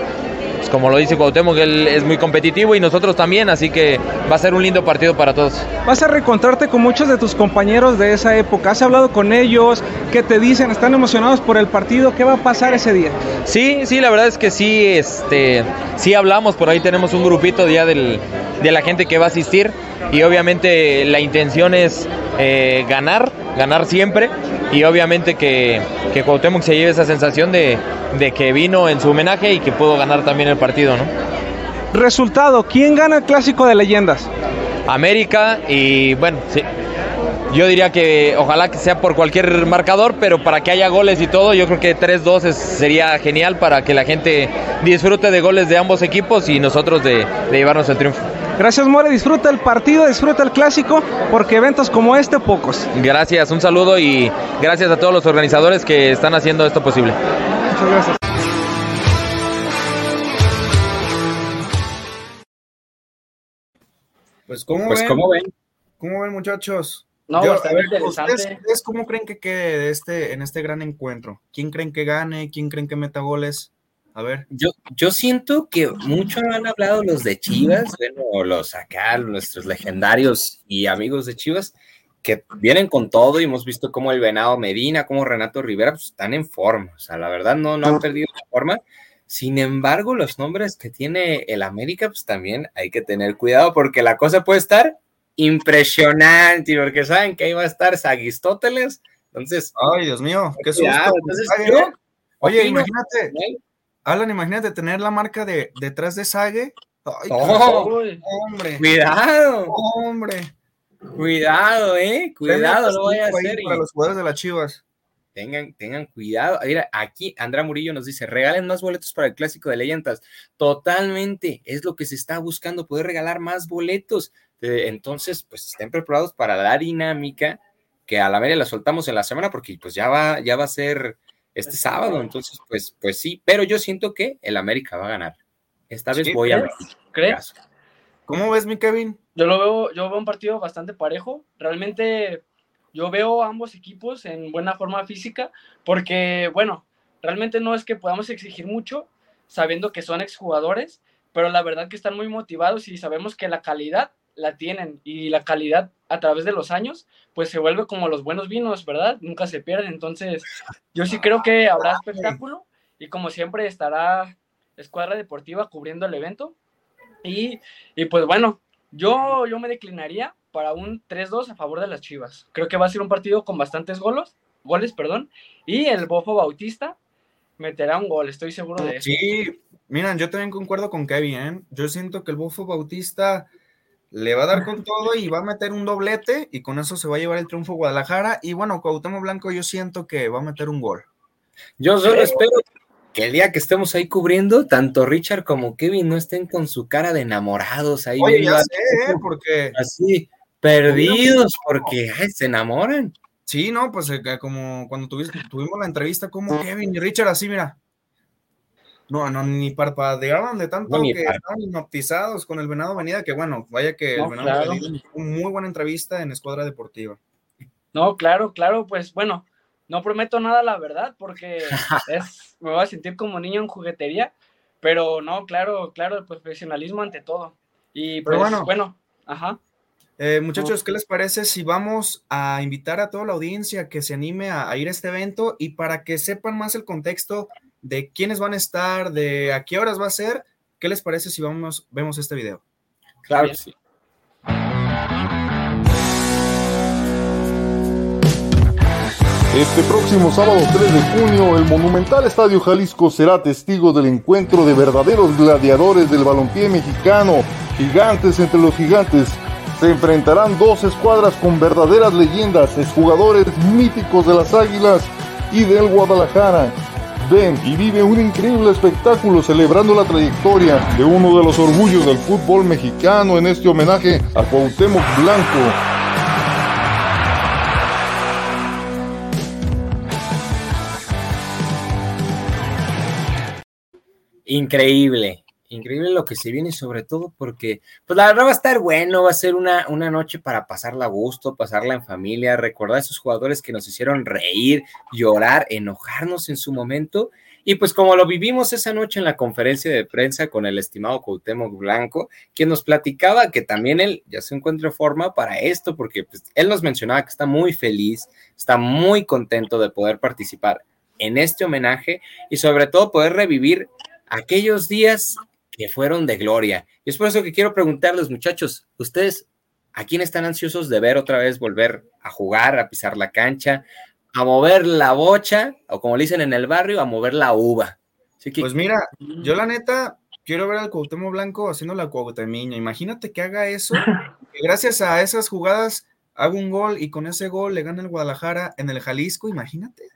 como lo dice Cuauhtémoc, él es muy competitivo y nosotros también, así que va a ser un lindo partido para todos. Vas a reencontrarte con muchos de tus compañeros de esa época, ¿has hablado con ellos? ¿Qué te dicen? ¿Están emocionados por el partido? ¿Qué va a pasar ese día? Sí, sí, la verdad es que sí, este, sí hablamos, por ahí tenemos un grupito día del, de la gente que va a asistir y obviamente la intención es eh, ganar, ganar siempre y obviamente que, que Cuauhtémoc se lleve esa sensación de, de, que vino en su homenaje y que pudo ganar también el partido, ¿no? Resultado, ¿quién gana el clásico de leyendas? América y bueno, sí, yo diría que ojalá que sea por cualquier marcador, pero para que haya goles y todo, yo creo que 3-2 sería genial para que la gente disfrute de goles de ambos equipos y nosotros de, de llevarnos el triunfo. Gracias More, disfruta el partido, disfruta el clásico, porque eventos como este pocos. Gracias, un saludo y gracias a todos los organizadores que están haciendo esto posible. Muchas gracias. Pues cómo Pues ven, ¿cómo ven muchachos? No, Yo- bastante a ver, interesante. ¿ustedes, ustedes cómo creen que quede de este, en este gran encuentro? ¿Quién creen que gane? ¿Quién creen que meta goles? A ver. yo, yo siento que mucho han hablado los de Chivas, bueno, los acá, nuestros legendarios y amigos de Chivas, que vienen con todo y hemos visto cómo el Venado Medina, como Renato Rivera, pues están en forma, o sea, la verdad no, no han perdido la forma. Sin embargo, los nombres que tiene el América, pues también hay que tener cuidado porque la cosa puede estar impresionante, porque saben que ahí va a estar Sagistóteles, entonces, Ay, Dios mío, qué susto. entonces Ay, yo. Oye, imagínate, Alan, imagínate tener la marca de detrás de Sague. Ay, Oh, hombre, cuidado, hombre. cuidado, eh, cuidado, no vaya a y- Para los jugadores de las Chivas. Tengan, tengan cuidado. Mira, aquí Andrea Murillo nos dice, regalen más boletos para el clásico de leyendas. Totalmente, es lo que se está buscando, poder regalar más boletos. Eh, Entonces, pues estén preparados para la dinámica que a la media la soltamos en la semana porque pues ya va, ya va a ser este sábado. Entonces, pues, pues sí, pero yo siento que el América va a ganar. Esta vez Sí, voy a ¿crees? México. ¿Crees? ¿Cómo ves, mi Kevin? Yo lo veo, yo veo un partido bastante parejo. Realmente yo veo a ambos equipos en buena forma física, porque, bueno, realmente no es que podamos exigir mucho, sabiendo que son exjugadores, pero la verdad que están muy motivados y sabemos que la calidad la tienen y la calidad a través de los años, pues se vuelve como los buenos vinos, ¿verdad? Nunca se pierden. Entonces, yo sí creo que habrá espectáculo y como siempre estará Escuadra Deportiva cubriendo el evento. Y, y pues bueno, yo, yo me declinaría para un 3-2 a favor de las Chivas. Creo que va a ser un partido con bastantes goles, goles, perdón, y el Bofo Bautista meterá un gol, estoy seguro de eso. Sí, miren, yo también concuerdo con Kevin, ¿eh? Yo siento que el Bufo Bautista le va a dar con todo y va a meter un doblete y con eso se va a llevar el triunfo a Guadalajara. Y bueno, Cuauhtémoc Blanco yo siento que va a meter un gol. Yo solo espero que el día que estemos ahí cubriendo, tanto Richard como Kevin no estén con su cara de enamorados ahí. Oye, ya sé, ¿eh? Porque así, perdidos, porque ay, se enamoran. sí, no, pues eh, como cuando tuviste- tuvimos la entrevista como Kevin y Richard así, mira. No, no, ni parpadeaban de tanto No, que estaban hipnotizados con el Venado Venida, que bueno, vaya que No, el Venado claro. Venida fue muy buena entrevista en Escuadra Deportiva. No, claro, claro, pues bueno, no prometo nada, la verdad, porque es, me voy a sentir como niño en juguetería, pero no, claro, claro, el profesionalismo ante todo. Y Pero pues bueno. bueno, ajá. Eh, muchachos, ¿qué les parece si vamos a invitar a toda la audiencia que se anime a, a ir a este evento y para que sepan más el contexto de quiénes van a estar, de a qué horas va a ser? ¿Qué les parece si vamos, vemos este video? Claro que sí. Este próximo sábado 3 de junio, el monumental Estadio Jalisco será testigo del encuentro de verdaderos gladiadores del balompié mexicano, gigantes entre los gigantes. Se enfrentarán dos escuadras con verdaderas leyendas, exjugadores míticos de las Águilas y del Guadalajara. Ven y vive un increíble espectáculo celebrando la trayectoria de uno de los orgullos del fútbol mexicano en este homenaje a Cuauhtémoc Blanco, Increíble, increíble lo que se viene, sobre todo porque, pues la verdad va a estar bueno, va a ser una, una noche para pasarla a gusto, pasarla en familia, recordar a esos jugadores que nos hicieron reír, llorar, enojarnos en su momento. Y pues como lo vivimos esa noche en la conferencia de prensa con el estimado Cuauhtémoc Blanco, quien nos platicaba que también él ya se encuentra en forma para esto, porque pues, él nos mencionaba que está muy feliz, está muy contento de poder participar en este homenaje y sobre todo poder revivir aquellos días que fueron de gloria. Y es por eso que quiero preguntarles, muchachos, ¿ustedes a quién están ansiosos de ver otra vez volver a jugar, a pisar la cancha, a mover la bocha, o como le dicen en el barrio, a mover la uva? Pues mira, yo la neta quiero ver al Cuauhtémoc Blanco haciendo la Cuauhtemiña. Imagínate que haga eso, que gracias a esas jugadas haga un gol y con ese gol le gana el Guadalajara en el Jalisco, imagínate.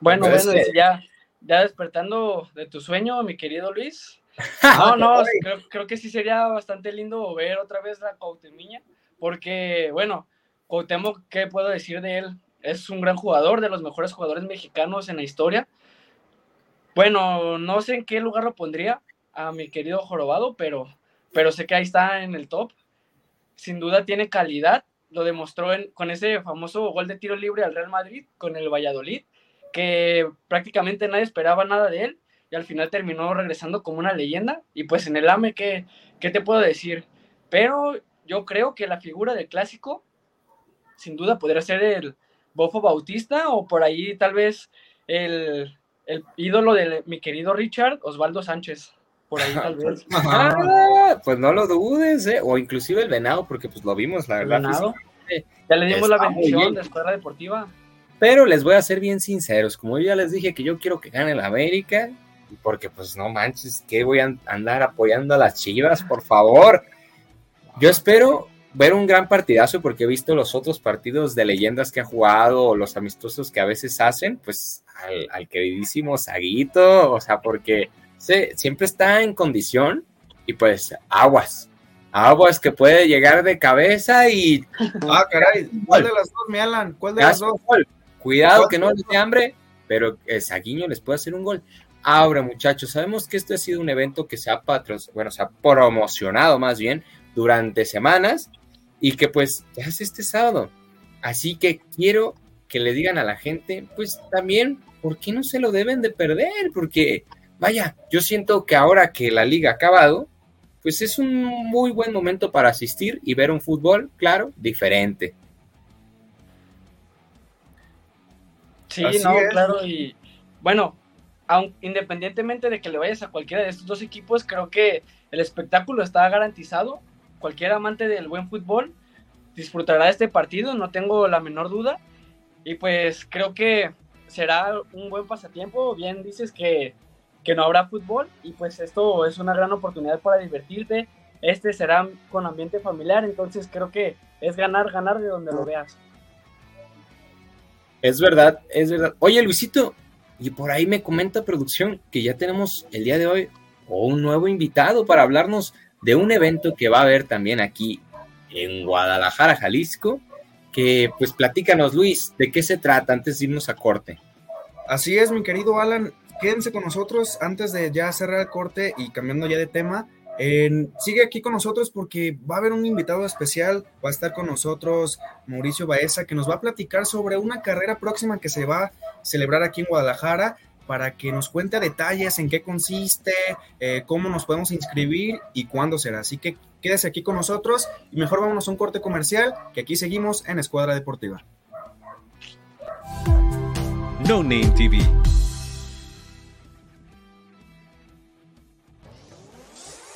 Bueno, bueno, ya, ya despertando de tu sueño, mi querido Luis. No, no, creo, que sí sería bastante lindo ver otra vez la Cuauhtemiña, porque, bueno, Cuauhtémoc, ¿qué puedo decir de él? Es un gran jugador, de los mejores jugadores mexicanos en la historia. Bueno, no sé en qué lugar lo pondría a mi querido Jorobado, pero, pero sé que ahí está en el top. Sin duda tiene calidad, lo demostró con ese famoso gol de tiro libre al Real Madrid, con el Valladolid que prácticamente nadie esperaba nada de él y al final terminó regresando como una leyenda. Y pues en el AME, ¿qué, qué te puedo decir? Pero yo creo que la figura del clásico, sin duda, podría ser el Bofo Bautista o por ahí tal vez el, el ídolo de mi querido Richard, Osvaldo Sánchez. Por ahí tal vez. Ah, pues no lo dudes, ¿eh? o inclusive el venado, porque pues lo vimos, la verdad. Ya le dimos la bendición de Escuela Deportiva. Pero les voy a ser bien sinceros, como yo ya les dije que yo quiero que gane la América, porque pues no manches, que voy a andar apoyando a las Chivas, por favor. Yo espero ver un gran partidazo porque he visto los otros partidos de leyendas que ha jugado o los amistosos que a veces hacen, pues al, queridísimo Saguito, o sea, porque se, siempre está en condición y pues aguas, aguas que puede llegar de cabeza y... Ah, caray, ¿cuál de las dos, mi Alan? ¿Cuál de las dos? Cuidado que no les dé hambre, pero Saguiño les puede hacer un gol. Ahora, muchachos, sabemos que este ha sido un evento que se ha bueno, se ha promocionado más bien durante semanas y que pues ya es este sábado. Así que quiero que le digan a la gente, pues también, ¿por qué no se lo deben de perder? Porque, vaya, yo siento que ahora que la liga ha acabado, pues es un muy buen momento para asistir y ver un fútbol, claro, diferente. Sí, no, claro, y bueno, aun, independientemente de que le vayas a cualquiera de estos dos equipos, creo que el espectáculo está garantizado. Cualquier amante del buen fútbol disfrutará de este partido, no tengo la menor duda. Y pues creo que será un buen pasatiempo. Bien dices que, que no habrá fútbol y pues esto es una gran oportunidad para divertirte. Este será con ambiente familiar, entonces creo que es ganar, ganar de donde lo veas. Es verdad, es verdad. Oye, Luisito, y por ahí me comenta producción que ya tenemos el día de hoy un nuevo invitado para hablarnos de un evento que va a haber también aquí en Guadalajara, Jalisco. Que pues platícanos, Luis, ¿de qué se trata antes de irnos a corte? Así es, mi querido Alan. Quédense con nosotros antes de ya cerrar el corte y cambiando ya de tema sigue aquí con nosotros porque va a haber un invitado especial, va a estar con nosotros Mauricio Baeza, que nos va a platicar sobre una carrera próxima que se va a celebrar aquí en Guadalajara para que nos cuente detalles en qué consiste, eh, cómo nos podemos inscribir y cuándo será. Así que quédese aquí con nosotros y mejor vámonos a un corte comercial, que aquí seguimos en Escuadra Deportiva. No Name TV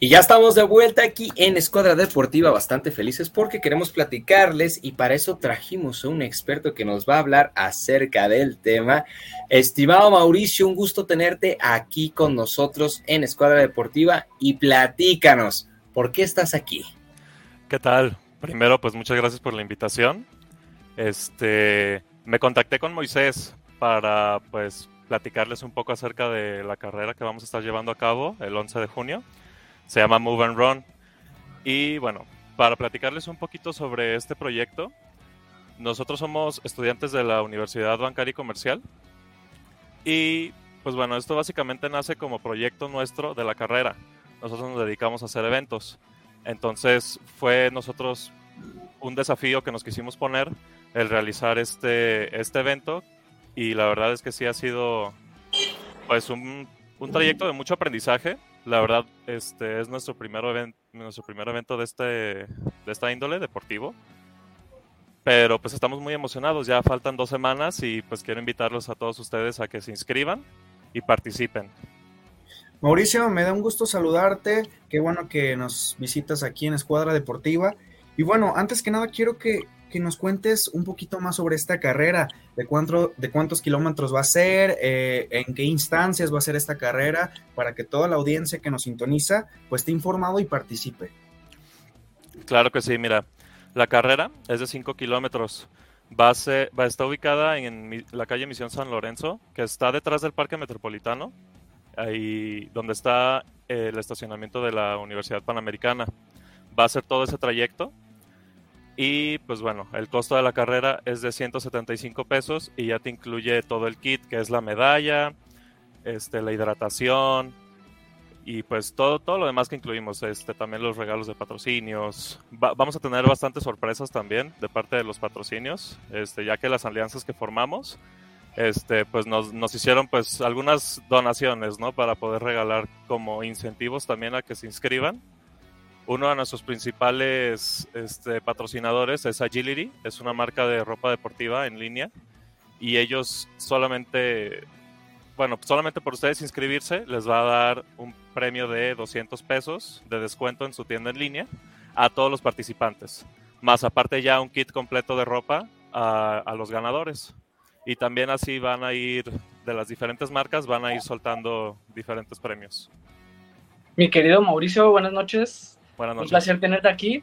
Y ya estamos de vuelta aquí en Escuadra Deportiva, bastante felices porque queremos platicarles y para eso trajimos a un experto que nos va a hablar acerca del tema. Estimado Mauricio, un gusto tenerte aquí con nosotros en Escuadra Deportiva y platícanos, ¿por qué estás aquí? ¿Qué tal? Primero, pues muchas gracias por la invitación. Este, me contacté con Moisés para pues platicarles un poco acerca de la carrera que vamos a estar llevando a cabo el 11 de junio se llama Move and Run. Y bueno, para platicarles un poquito sobre este proyecto, nosotros somos estudiantes de la Universidad Bancaria y Comercial. Y pues bueno, esto básicamente nace como proyecto nuestro de la carrera. Nosotros nos dedicamos a hacer eventos. Entonces fue nosotros un desafío que nos quisimos poner el realizar este, este evento. Y la verdad es que sí ha sido pues un, un trayecto de mucho aprendizaje la verdad, este es nuestro primer, evento, nuestro primer evento de, este, de esta índole deportivo. Pero pues estamos muy emocionados, ya faltan dos semanas y pues quiero invitarlos a todos ustedes a que se inscriban y participen. Mauricio, me da un gusto saludarte. Qué bueno que nos visitas aquí en Escuadra Deportiva. Y bueno, antes que nada quiero que que nos cuentes un poquito más sobre esta carrera, de, de cuántos kilómetros va a ser, eh, en qué instancias va a ser esta carrera, para que toda la audiencia que nos sintoniza pues esté informado y participe. Claro que sí, mira, la carrera es de 5 kilómetros. Va a, va a estar ubicada en la calle Misión San Lorenzo, que está detrás del Parque Metropolitano, ahí donde está el estacionamiento de la Universidad Panamericana. Va a ser todo ese trayecto y pues bueno, el costo de la carrera es de 175 pesos y ya te incluye todo el kit, que es la medalla, este, la hidratación y pues todo, todo lo demás que incluimos, este, también los regalos de patrocinios. vamos a tener bastantes sorpresas también de parte de los patrocinios, este, ya que las alianzas que formamos, este, pues nos, nos hicieron pues algunas donaciones, ¿no? Para poder regalar como incentivos también a que se inscriban uno de nuestros principales este, patrocinadores es Agility, es una marca de ropa deportiva en línea y ellos solamente, bueno, solamente por ustedes inscribirse les va a dar un premio de 200 pesos de descuento en su tienda en línea a todos los participantes, más aparte ya un kit completo de ropa a, a los ganadores. Y también así van a ir, de las diferentes marcas, van a ir soltando diferentes premios. Mi querido Mauricio, buenas noches. Un placer tenerte aquí.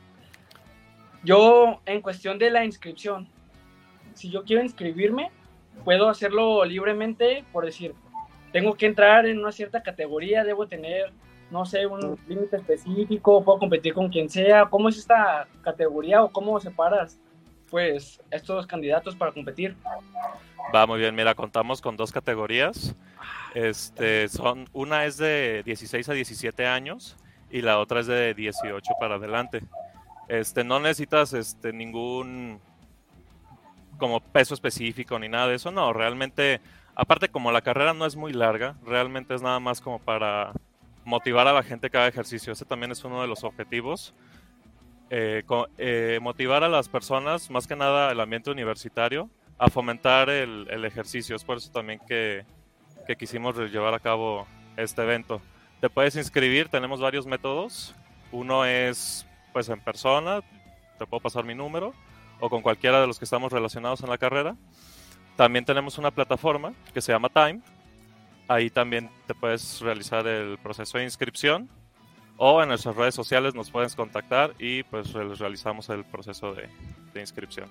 Yo, en cuestión de la inscripción, si yo quiero inscribirme, puedo hacerlo libremente, por decir, tengo que entrar en una cierta categoría, debo tener no sé, un límite específico, puedo competir con quien sea. ¿Cómo es esta categoría o cómo separas pues estos candidatos para competir? Va muy bien, mira, contamos con dos categorías. Este, son, una es de 16 a 17 años y la otra es de 18 para adelante. Este, no necesitas este, ningún como peso específico ni nada de eso, no, realmente, aparte como la carrera no es muy larga, realmente es nada más como para motivar a la gente que haga ejercicio, ese también es uno de los objetivos. Eh, eh, motivar a las personas, más que nada el ambiente universitario, a fomentar el, ejercicio. Es por eso también que, que, quisimos llevar a cabo este evento. Te puedes inscribir, tenemos varios métodos. Uno es pues en persona, te puedo pasar mi número, o con cualquiera de los que estamos relacionados en la carrera. También tenemos una plataforma que se llama Time. Ahí también te puedes realizar el proceso de inscripción o en nuestras redes sociales nos puedes contactar y pues realizamos el proceso de, de inscripción.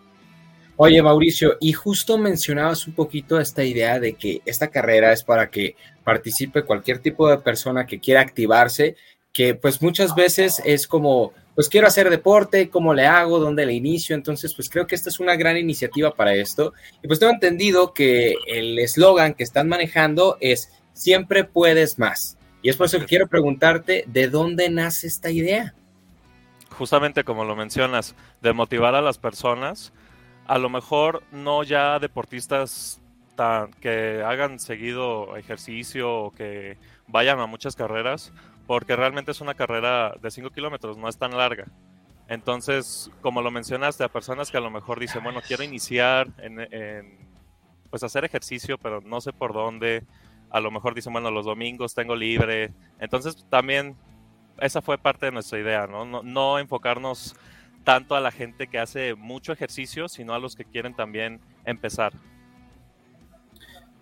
Oye, Mauricio, y justo mencionabas un poquito esta idea de que esta carrera es para que participe cualquier tipo de persona que quiera activarse, que pues muchas veces es como, pues quiero hacer deporte, ¿cómo le hago? ¿Dónde le inicio? Entonces, pues creo que esta es una gran iniciativa para esto. Y pues tengo entendido que el eslogan que están manejando es siempre puedes más. Y es por eso que quiero preguntarte, ¿de dónde nace esta idea? Justamente como lo mencionas, de motivar a las personas a lo mejor no ya deportistas tan, que hagan seguido ejercicio o que vayan a muchas carreras, porque realmente es una carrera de 5 kilómetros, no es tan larga. Entonces, como lo mencionaste, a personas que a lo mejor dicen, bueno, quiero iniciar en, pues hacer ejercicio, pero no sé por dónde. A lo mejor dicen, bueno, los domingos tengo libre. Entonces, también esa fue parte de nuestra idea, ¿no? No, no enfocarnos tanto a la gente que hace mucho ejercicio, sino a los que quieren también empezar.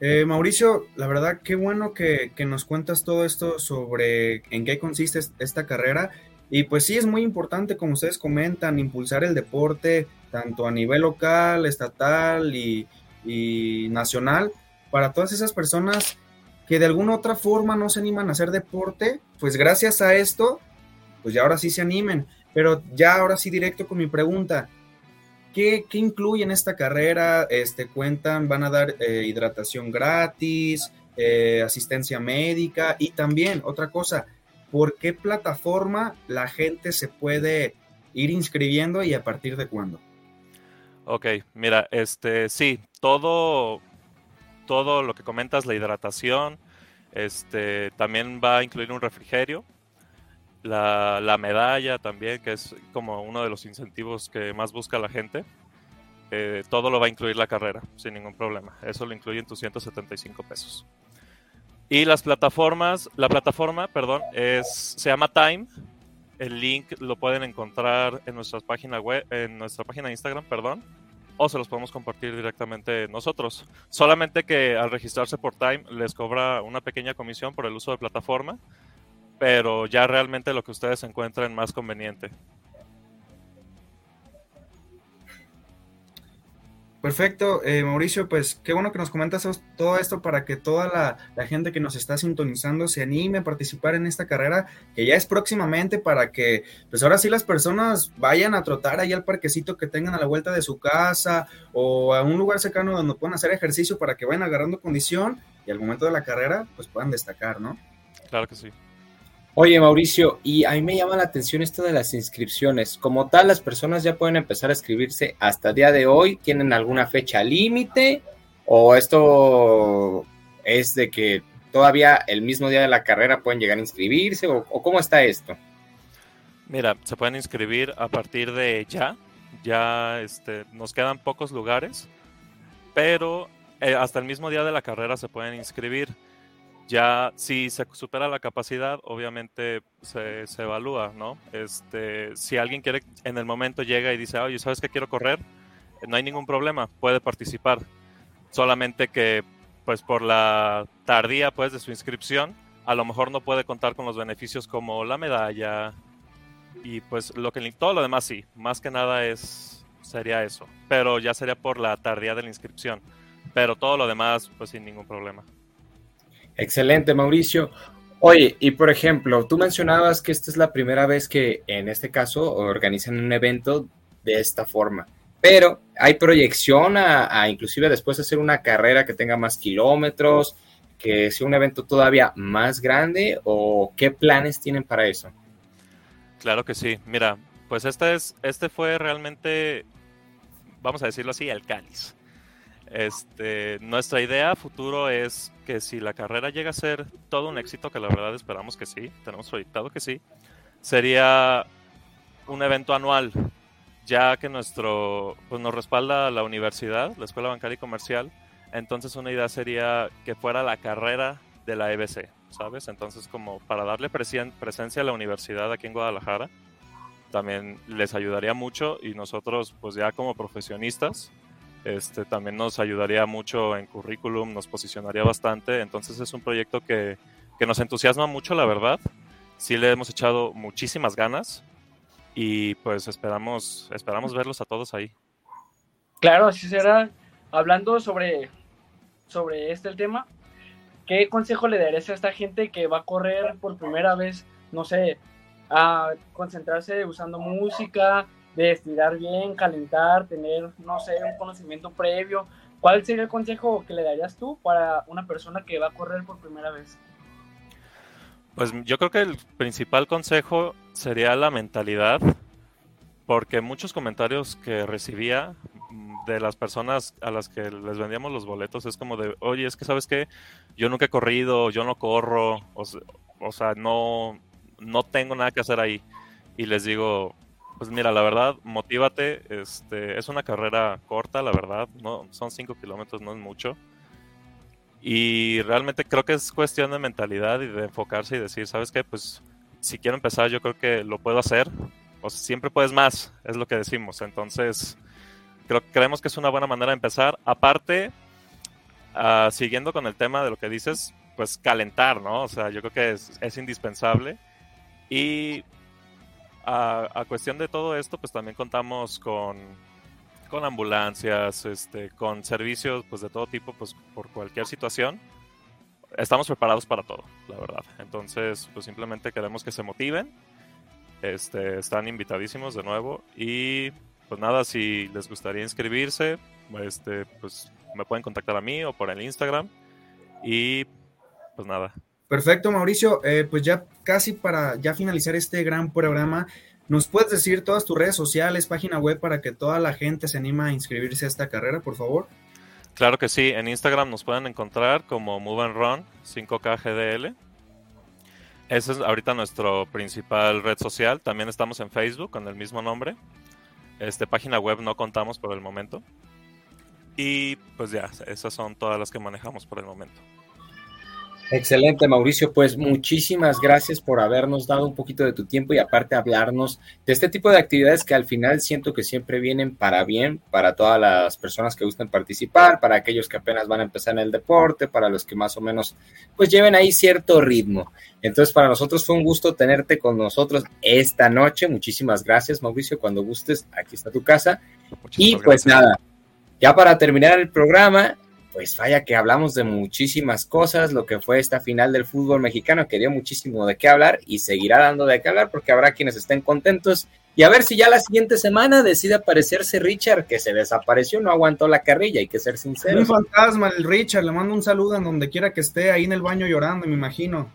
Eh, Mauricio, la verdad, qué bueno que, nos cuentas todo esto sobre en qué consiste esta carrera. Y pues sí, es muy importante, como ustedes comentan, impulsar el deporte tanto a nivel local, estatal y, y nacional para todas esas personas que de alguna otra forma no se animan a hacer deporte, pues gracias a esto, pues ya ahora sí se animen. Pero ya ahora sí directo con mi pregunta. ¿Qué, qué incluye en esta carrera? Este, cuentan, van a dar eh, hidratación gratis, eh, asistencia médica y también otra cosa, ¿por qué plataforma la gente se puede ir inscribiendo y a partir de cuándo? Ok, mira, este, sí, todo, todo lo que comentas, la hidratación, este, también va a incluir un refrigerio, la, medalla también, que es como uno de los incentivos que más busca la gente. Eh, todo lo va a incluir la carrera, sin ningún problema. Eso lo incluye en tus 175 pesos. Y las plataformas, la plataforma, perdón, es, se llama Time. El link lo pueden encontrar en nuestra página web, en nuestra página de Instagram, perdón, o se los podemos compartir directamente nosotros. Solamente que al registrarse por Time les cobra una pequeña comisión por el uso de plataforma pero ya realmente lo que ustedes encuentren más conveniente. Perfecto, eh, Mauricio, pues qué bueno que nos comentas todo esto para que toda la, gente que nos está sintonizando se anime a participar en esta carrera, que ya es próximamente para que, pues ahora sí las personas vayan a trotar ahí al parquecito que tengan a la vuelta de su casa o a un lugar cercano donde puedan hacer ejercicio para que vayan agarrando condición y al momento de la carrera, pues puedan destacar, ¿no? Claro que sí. Oye, Mauricio, y a mí me llama la atención esto de las inscripciones. Como tal, las personas ya pueden empezar a inscribirse hasta el día de hoy. ¿Tienen alguna fecha límite? ¿O esto es de que todavía el mismo día de la carrera pueden llegar a inscribirse? ¿O, cómo está esto? Mira, se pueden inscribir a partir de ya. Ya este, nos quedan pocos lugares, pero eh, hasta el mismo día de la carrera se pueden inscribir. Ya si se supera la capacidad, obviamente se, evalúa, ¿no? Este, si alguien quiere, en el momento llega y dice, oye, ¿sabes que quiero correr? No hay ningún problema, puede participar. Solamente que, pues por la tardía, pues, de su inscripción, a lo mejor no puede contar con los beneficios como la medalla y pues lo que todo lo demás sí, más que nada es sería eso, pero ya sería por la tardía de la inscripción, pero todo lo demás pues sin ningún problema. Excelente, Mauricio. Oye, y por ejemplo, tú mencionabas que esta es la primera vez que en este caso organizan un evento de esta forma, pero hay proyección a, inclusive después hacer una carrera que tenga más kilómetros, que sea un evento todavía más grande o qué planes tienen para eso. Claro que sí. Mira, pues este es, este fue realmente, vamos a decirlo así, el cáliz. Este, nuestra idea futuro es que si la carrera llega a ser todo un éxito, que la verdad esperamos que sí, tenemos proyectado que sí, sería un evento anual, ya que nuestro, pues nos respalda la universidad, la Escuela Bancaria y Comercial, entonces una idea sería que fuera la carrera de la EBC, ¿sabes? Entonces como para darle presencia a la universidad aquí en Guadalajara, también les ayudaría mucho y nosotros pues ya como profesionistas este, también nos ayudaría mucho en currículum, nos posicionaría bastante. Entonces es un proyecto que, que, nos entusiasma mucho, la verdad. Sí le hemos echado muchísimas ganas y pues esperamos, esperamos verlos a todos ahí. Claro, así será. Hablando sobre, sobre este el tema, ¿qué consejo le darías a esta gente que va a correr por primera vez, no sé, a concentrarse usando música, de estirar bien, calentar, tener, no sé, un conocimiento previo. ¿Cuál sería el consejo que le darías tú para una persona que va a correr por primera vez? Pues yo creo que el principal consejo sería la mentalidad, porque muchos comentarios que recibía de las personas a las que les vendíamos los boletos es como de, oye, es que sabes que yo nunca he corrido, yo no corro, o, sea, no, no tengo nada que hacer ahí. Y les digo, pues mira, la verdad, motívate. Este, es una carrera corta, la verdad. No, son 5 kilómetros, no es mucho. Y realmente creo que es cuestión de mentalidad y de enfocarse y decir, ¿sabes qué? Pues si quiero empezar, yo creo que lo puedo hacer. O siempre puedes más, es lo que decimos. Entonces, creo, creemos que es una buena manera de empezar. Aparte, uh, siguiendo con el tema de lo que dices, pues calentar, ¿no? O sea, yo creo que es, es indispensable. Y a, cuestión de todo esto, pues también contamos con, con ambulancias, este, con servicios pues de todo tipo, pues por cualquier situación. Estamos preparados para todo, la verdad. Entonces, pues simplemente queremos que se motiven. Este, están invitadísimos de nuevo. Y pues nada, si les gustaría inscribirse, este, pues me pueden contactar a mí o por el Instagram. Y pues nada, Perfecto, Mauricio. Eh, pues ya casi para ya finalizar este gran programa, ¿nos puedes decir todas tus redes sociales, página web para que toda la gente se anima a inscribirse a esta carrera, por favor? Claro que sí, en Instagram nos pueden encontrar como Move and Run 5K GDL. Esa es ahorita nuestra principal red social. También estamos en Facebook con el mismo nombre. Este página web no contamos por el momento. Y pues ya, esas son todas las que manejamos por el momento. Excelente, Mauricio. Pues muchísimas gracias por habernos dado un poquito de tu tiempo y aparte hablarnos de este tipo de actividades que al final siento que siempre vienen para bien, para todas las personas que gustan participar, para aquellos que apenas van a empezar en el deporte, para los que más o menos pues lleven ahí cierto ritmo. Entonces, para nosotros fue un gusto tenerte con nosotros esta noche. Muchísimas gracias, Mauricio. Cuando gustes, aquí está tu casa. y pues nada, ya para terminar el programa, pues vaya que hablamos de muchísimas cosas, lo que fue esta final del fútbol mexicano, que dio muchísimo de qué hablar y seguirá dando de qué hablar porque habrá quienes estén contentos. Y a ver si ya la siguiente semana decide aparecerse Richard, que se desapareció, no aguantó la carrilla, hay que ser sincero. Un fantasma, el Richard, le mando un saludo en donde quiera que esté, ahí en el baño llorando, me imagino.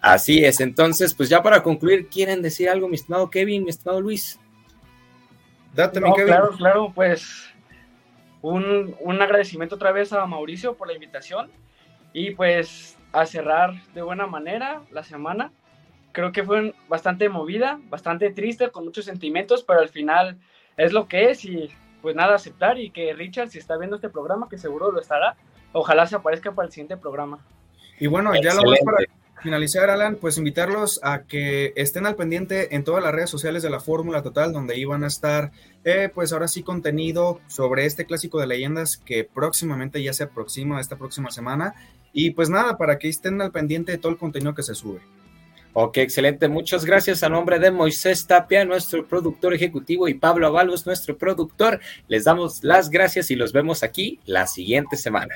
Así es, entonces, pues ya para concluir, ¿quieren decir algo, mi estimado Kevin, mi estimado Luis? Date, mi Kevin. Claro, claro, pues un, un agradecimiento otra vez a Mauricio por la invitación y pues a cerrar de buena manera la semana. Creo que fue bastante movida, bastante triste, con muchos sentimientos, pero al final es lo que es y pues nada, aceptar y que Richard, si está viendo este programa, que seguro lo estará, ojalá se aparezca para el siguiente programa. Y bueno, ya lo para finalizar, Alan, pues invitarlos a que estén al pendiente en todas las redes sociales de la Fórmula Total, donde iban a estar, eh, pues ahora sí, contenido sobre este clásico de leyendas que próximamente ya se aproxima esta próxima semana. Y pues nada, para que estén al pendiente de todo el contenido que se sube. Ok, excelente. Muchas gracias a nombre de Moisés Tapia, nuestro productor ejecutivo, y Pablo Avalos, nuestro productor. Les damos las gracias y los vemos aquí la siguiente semana.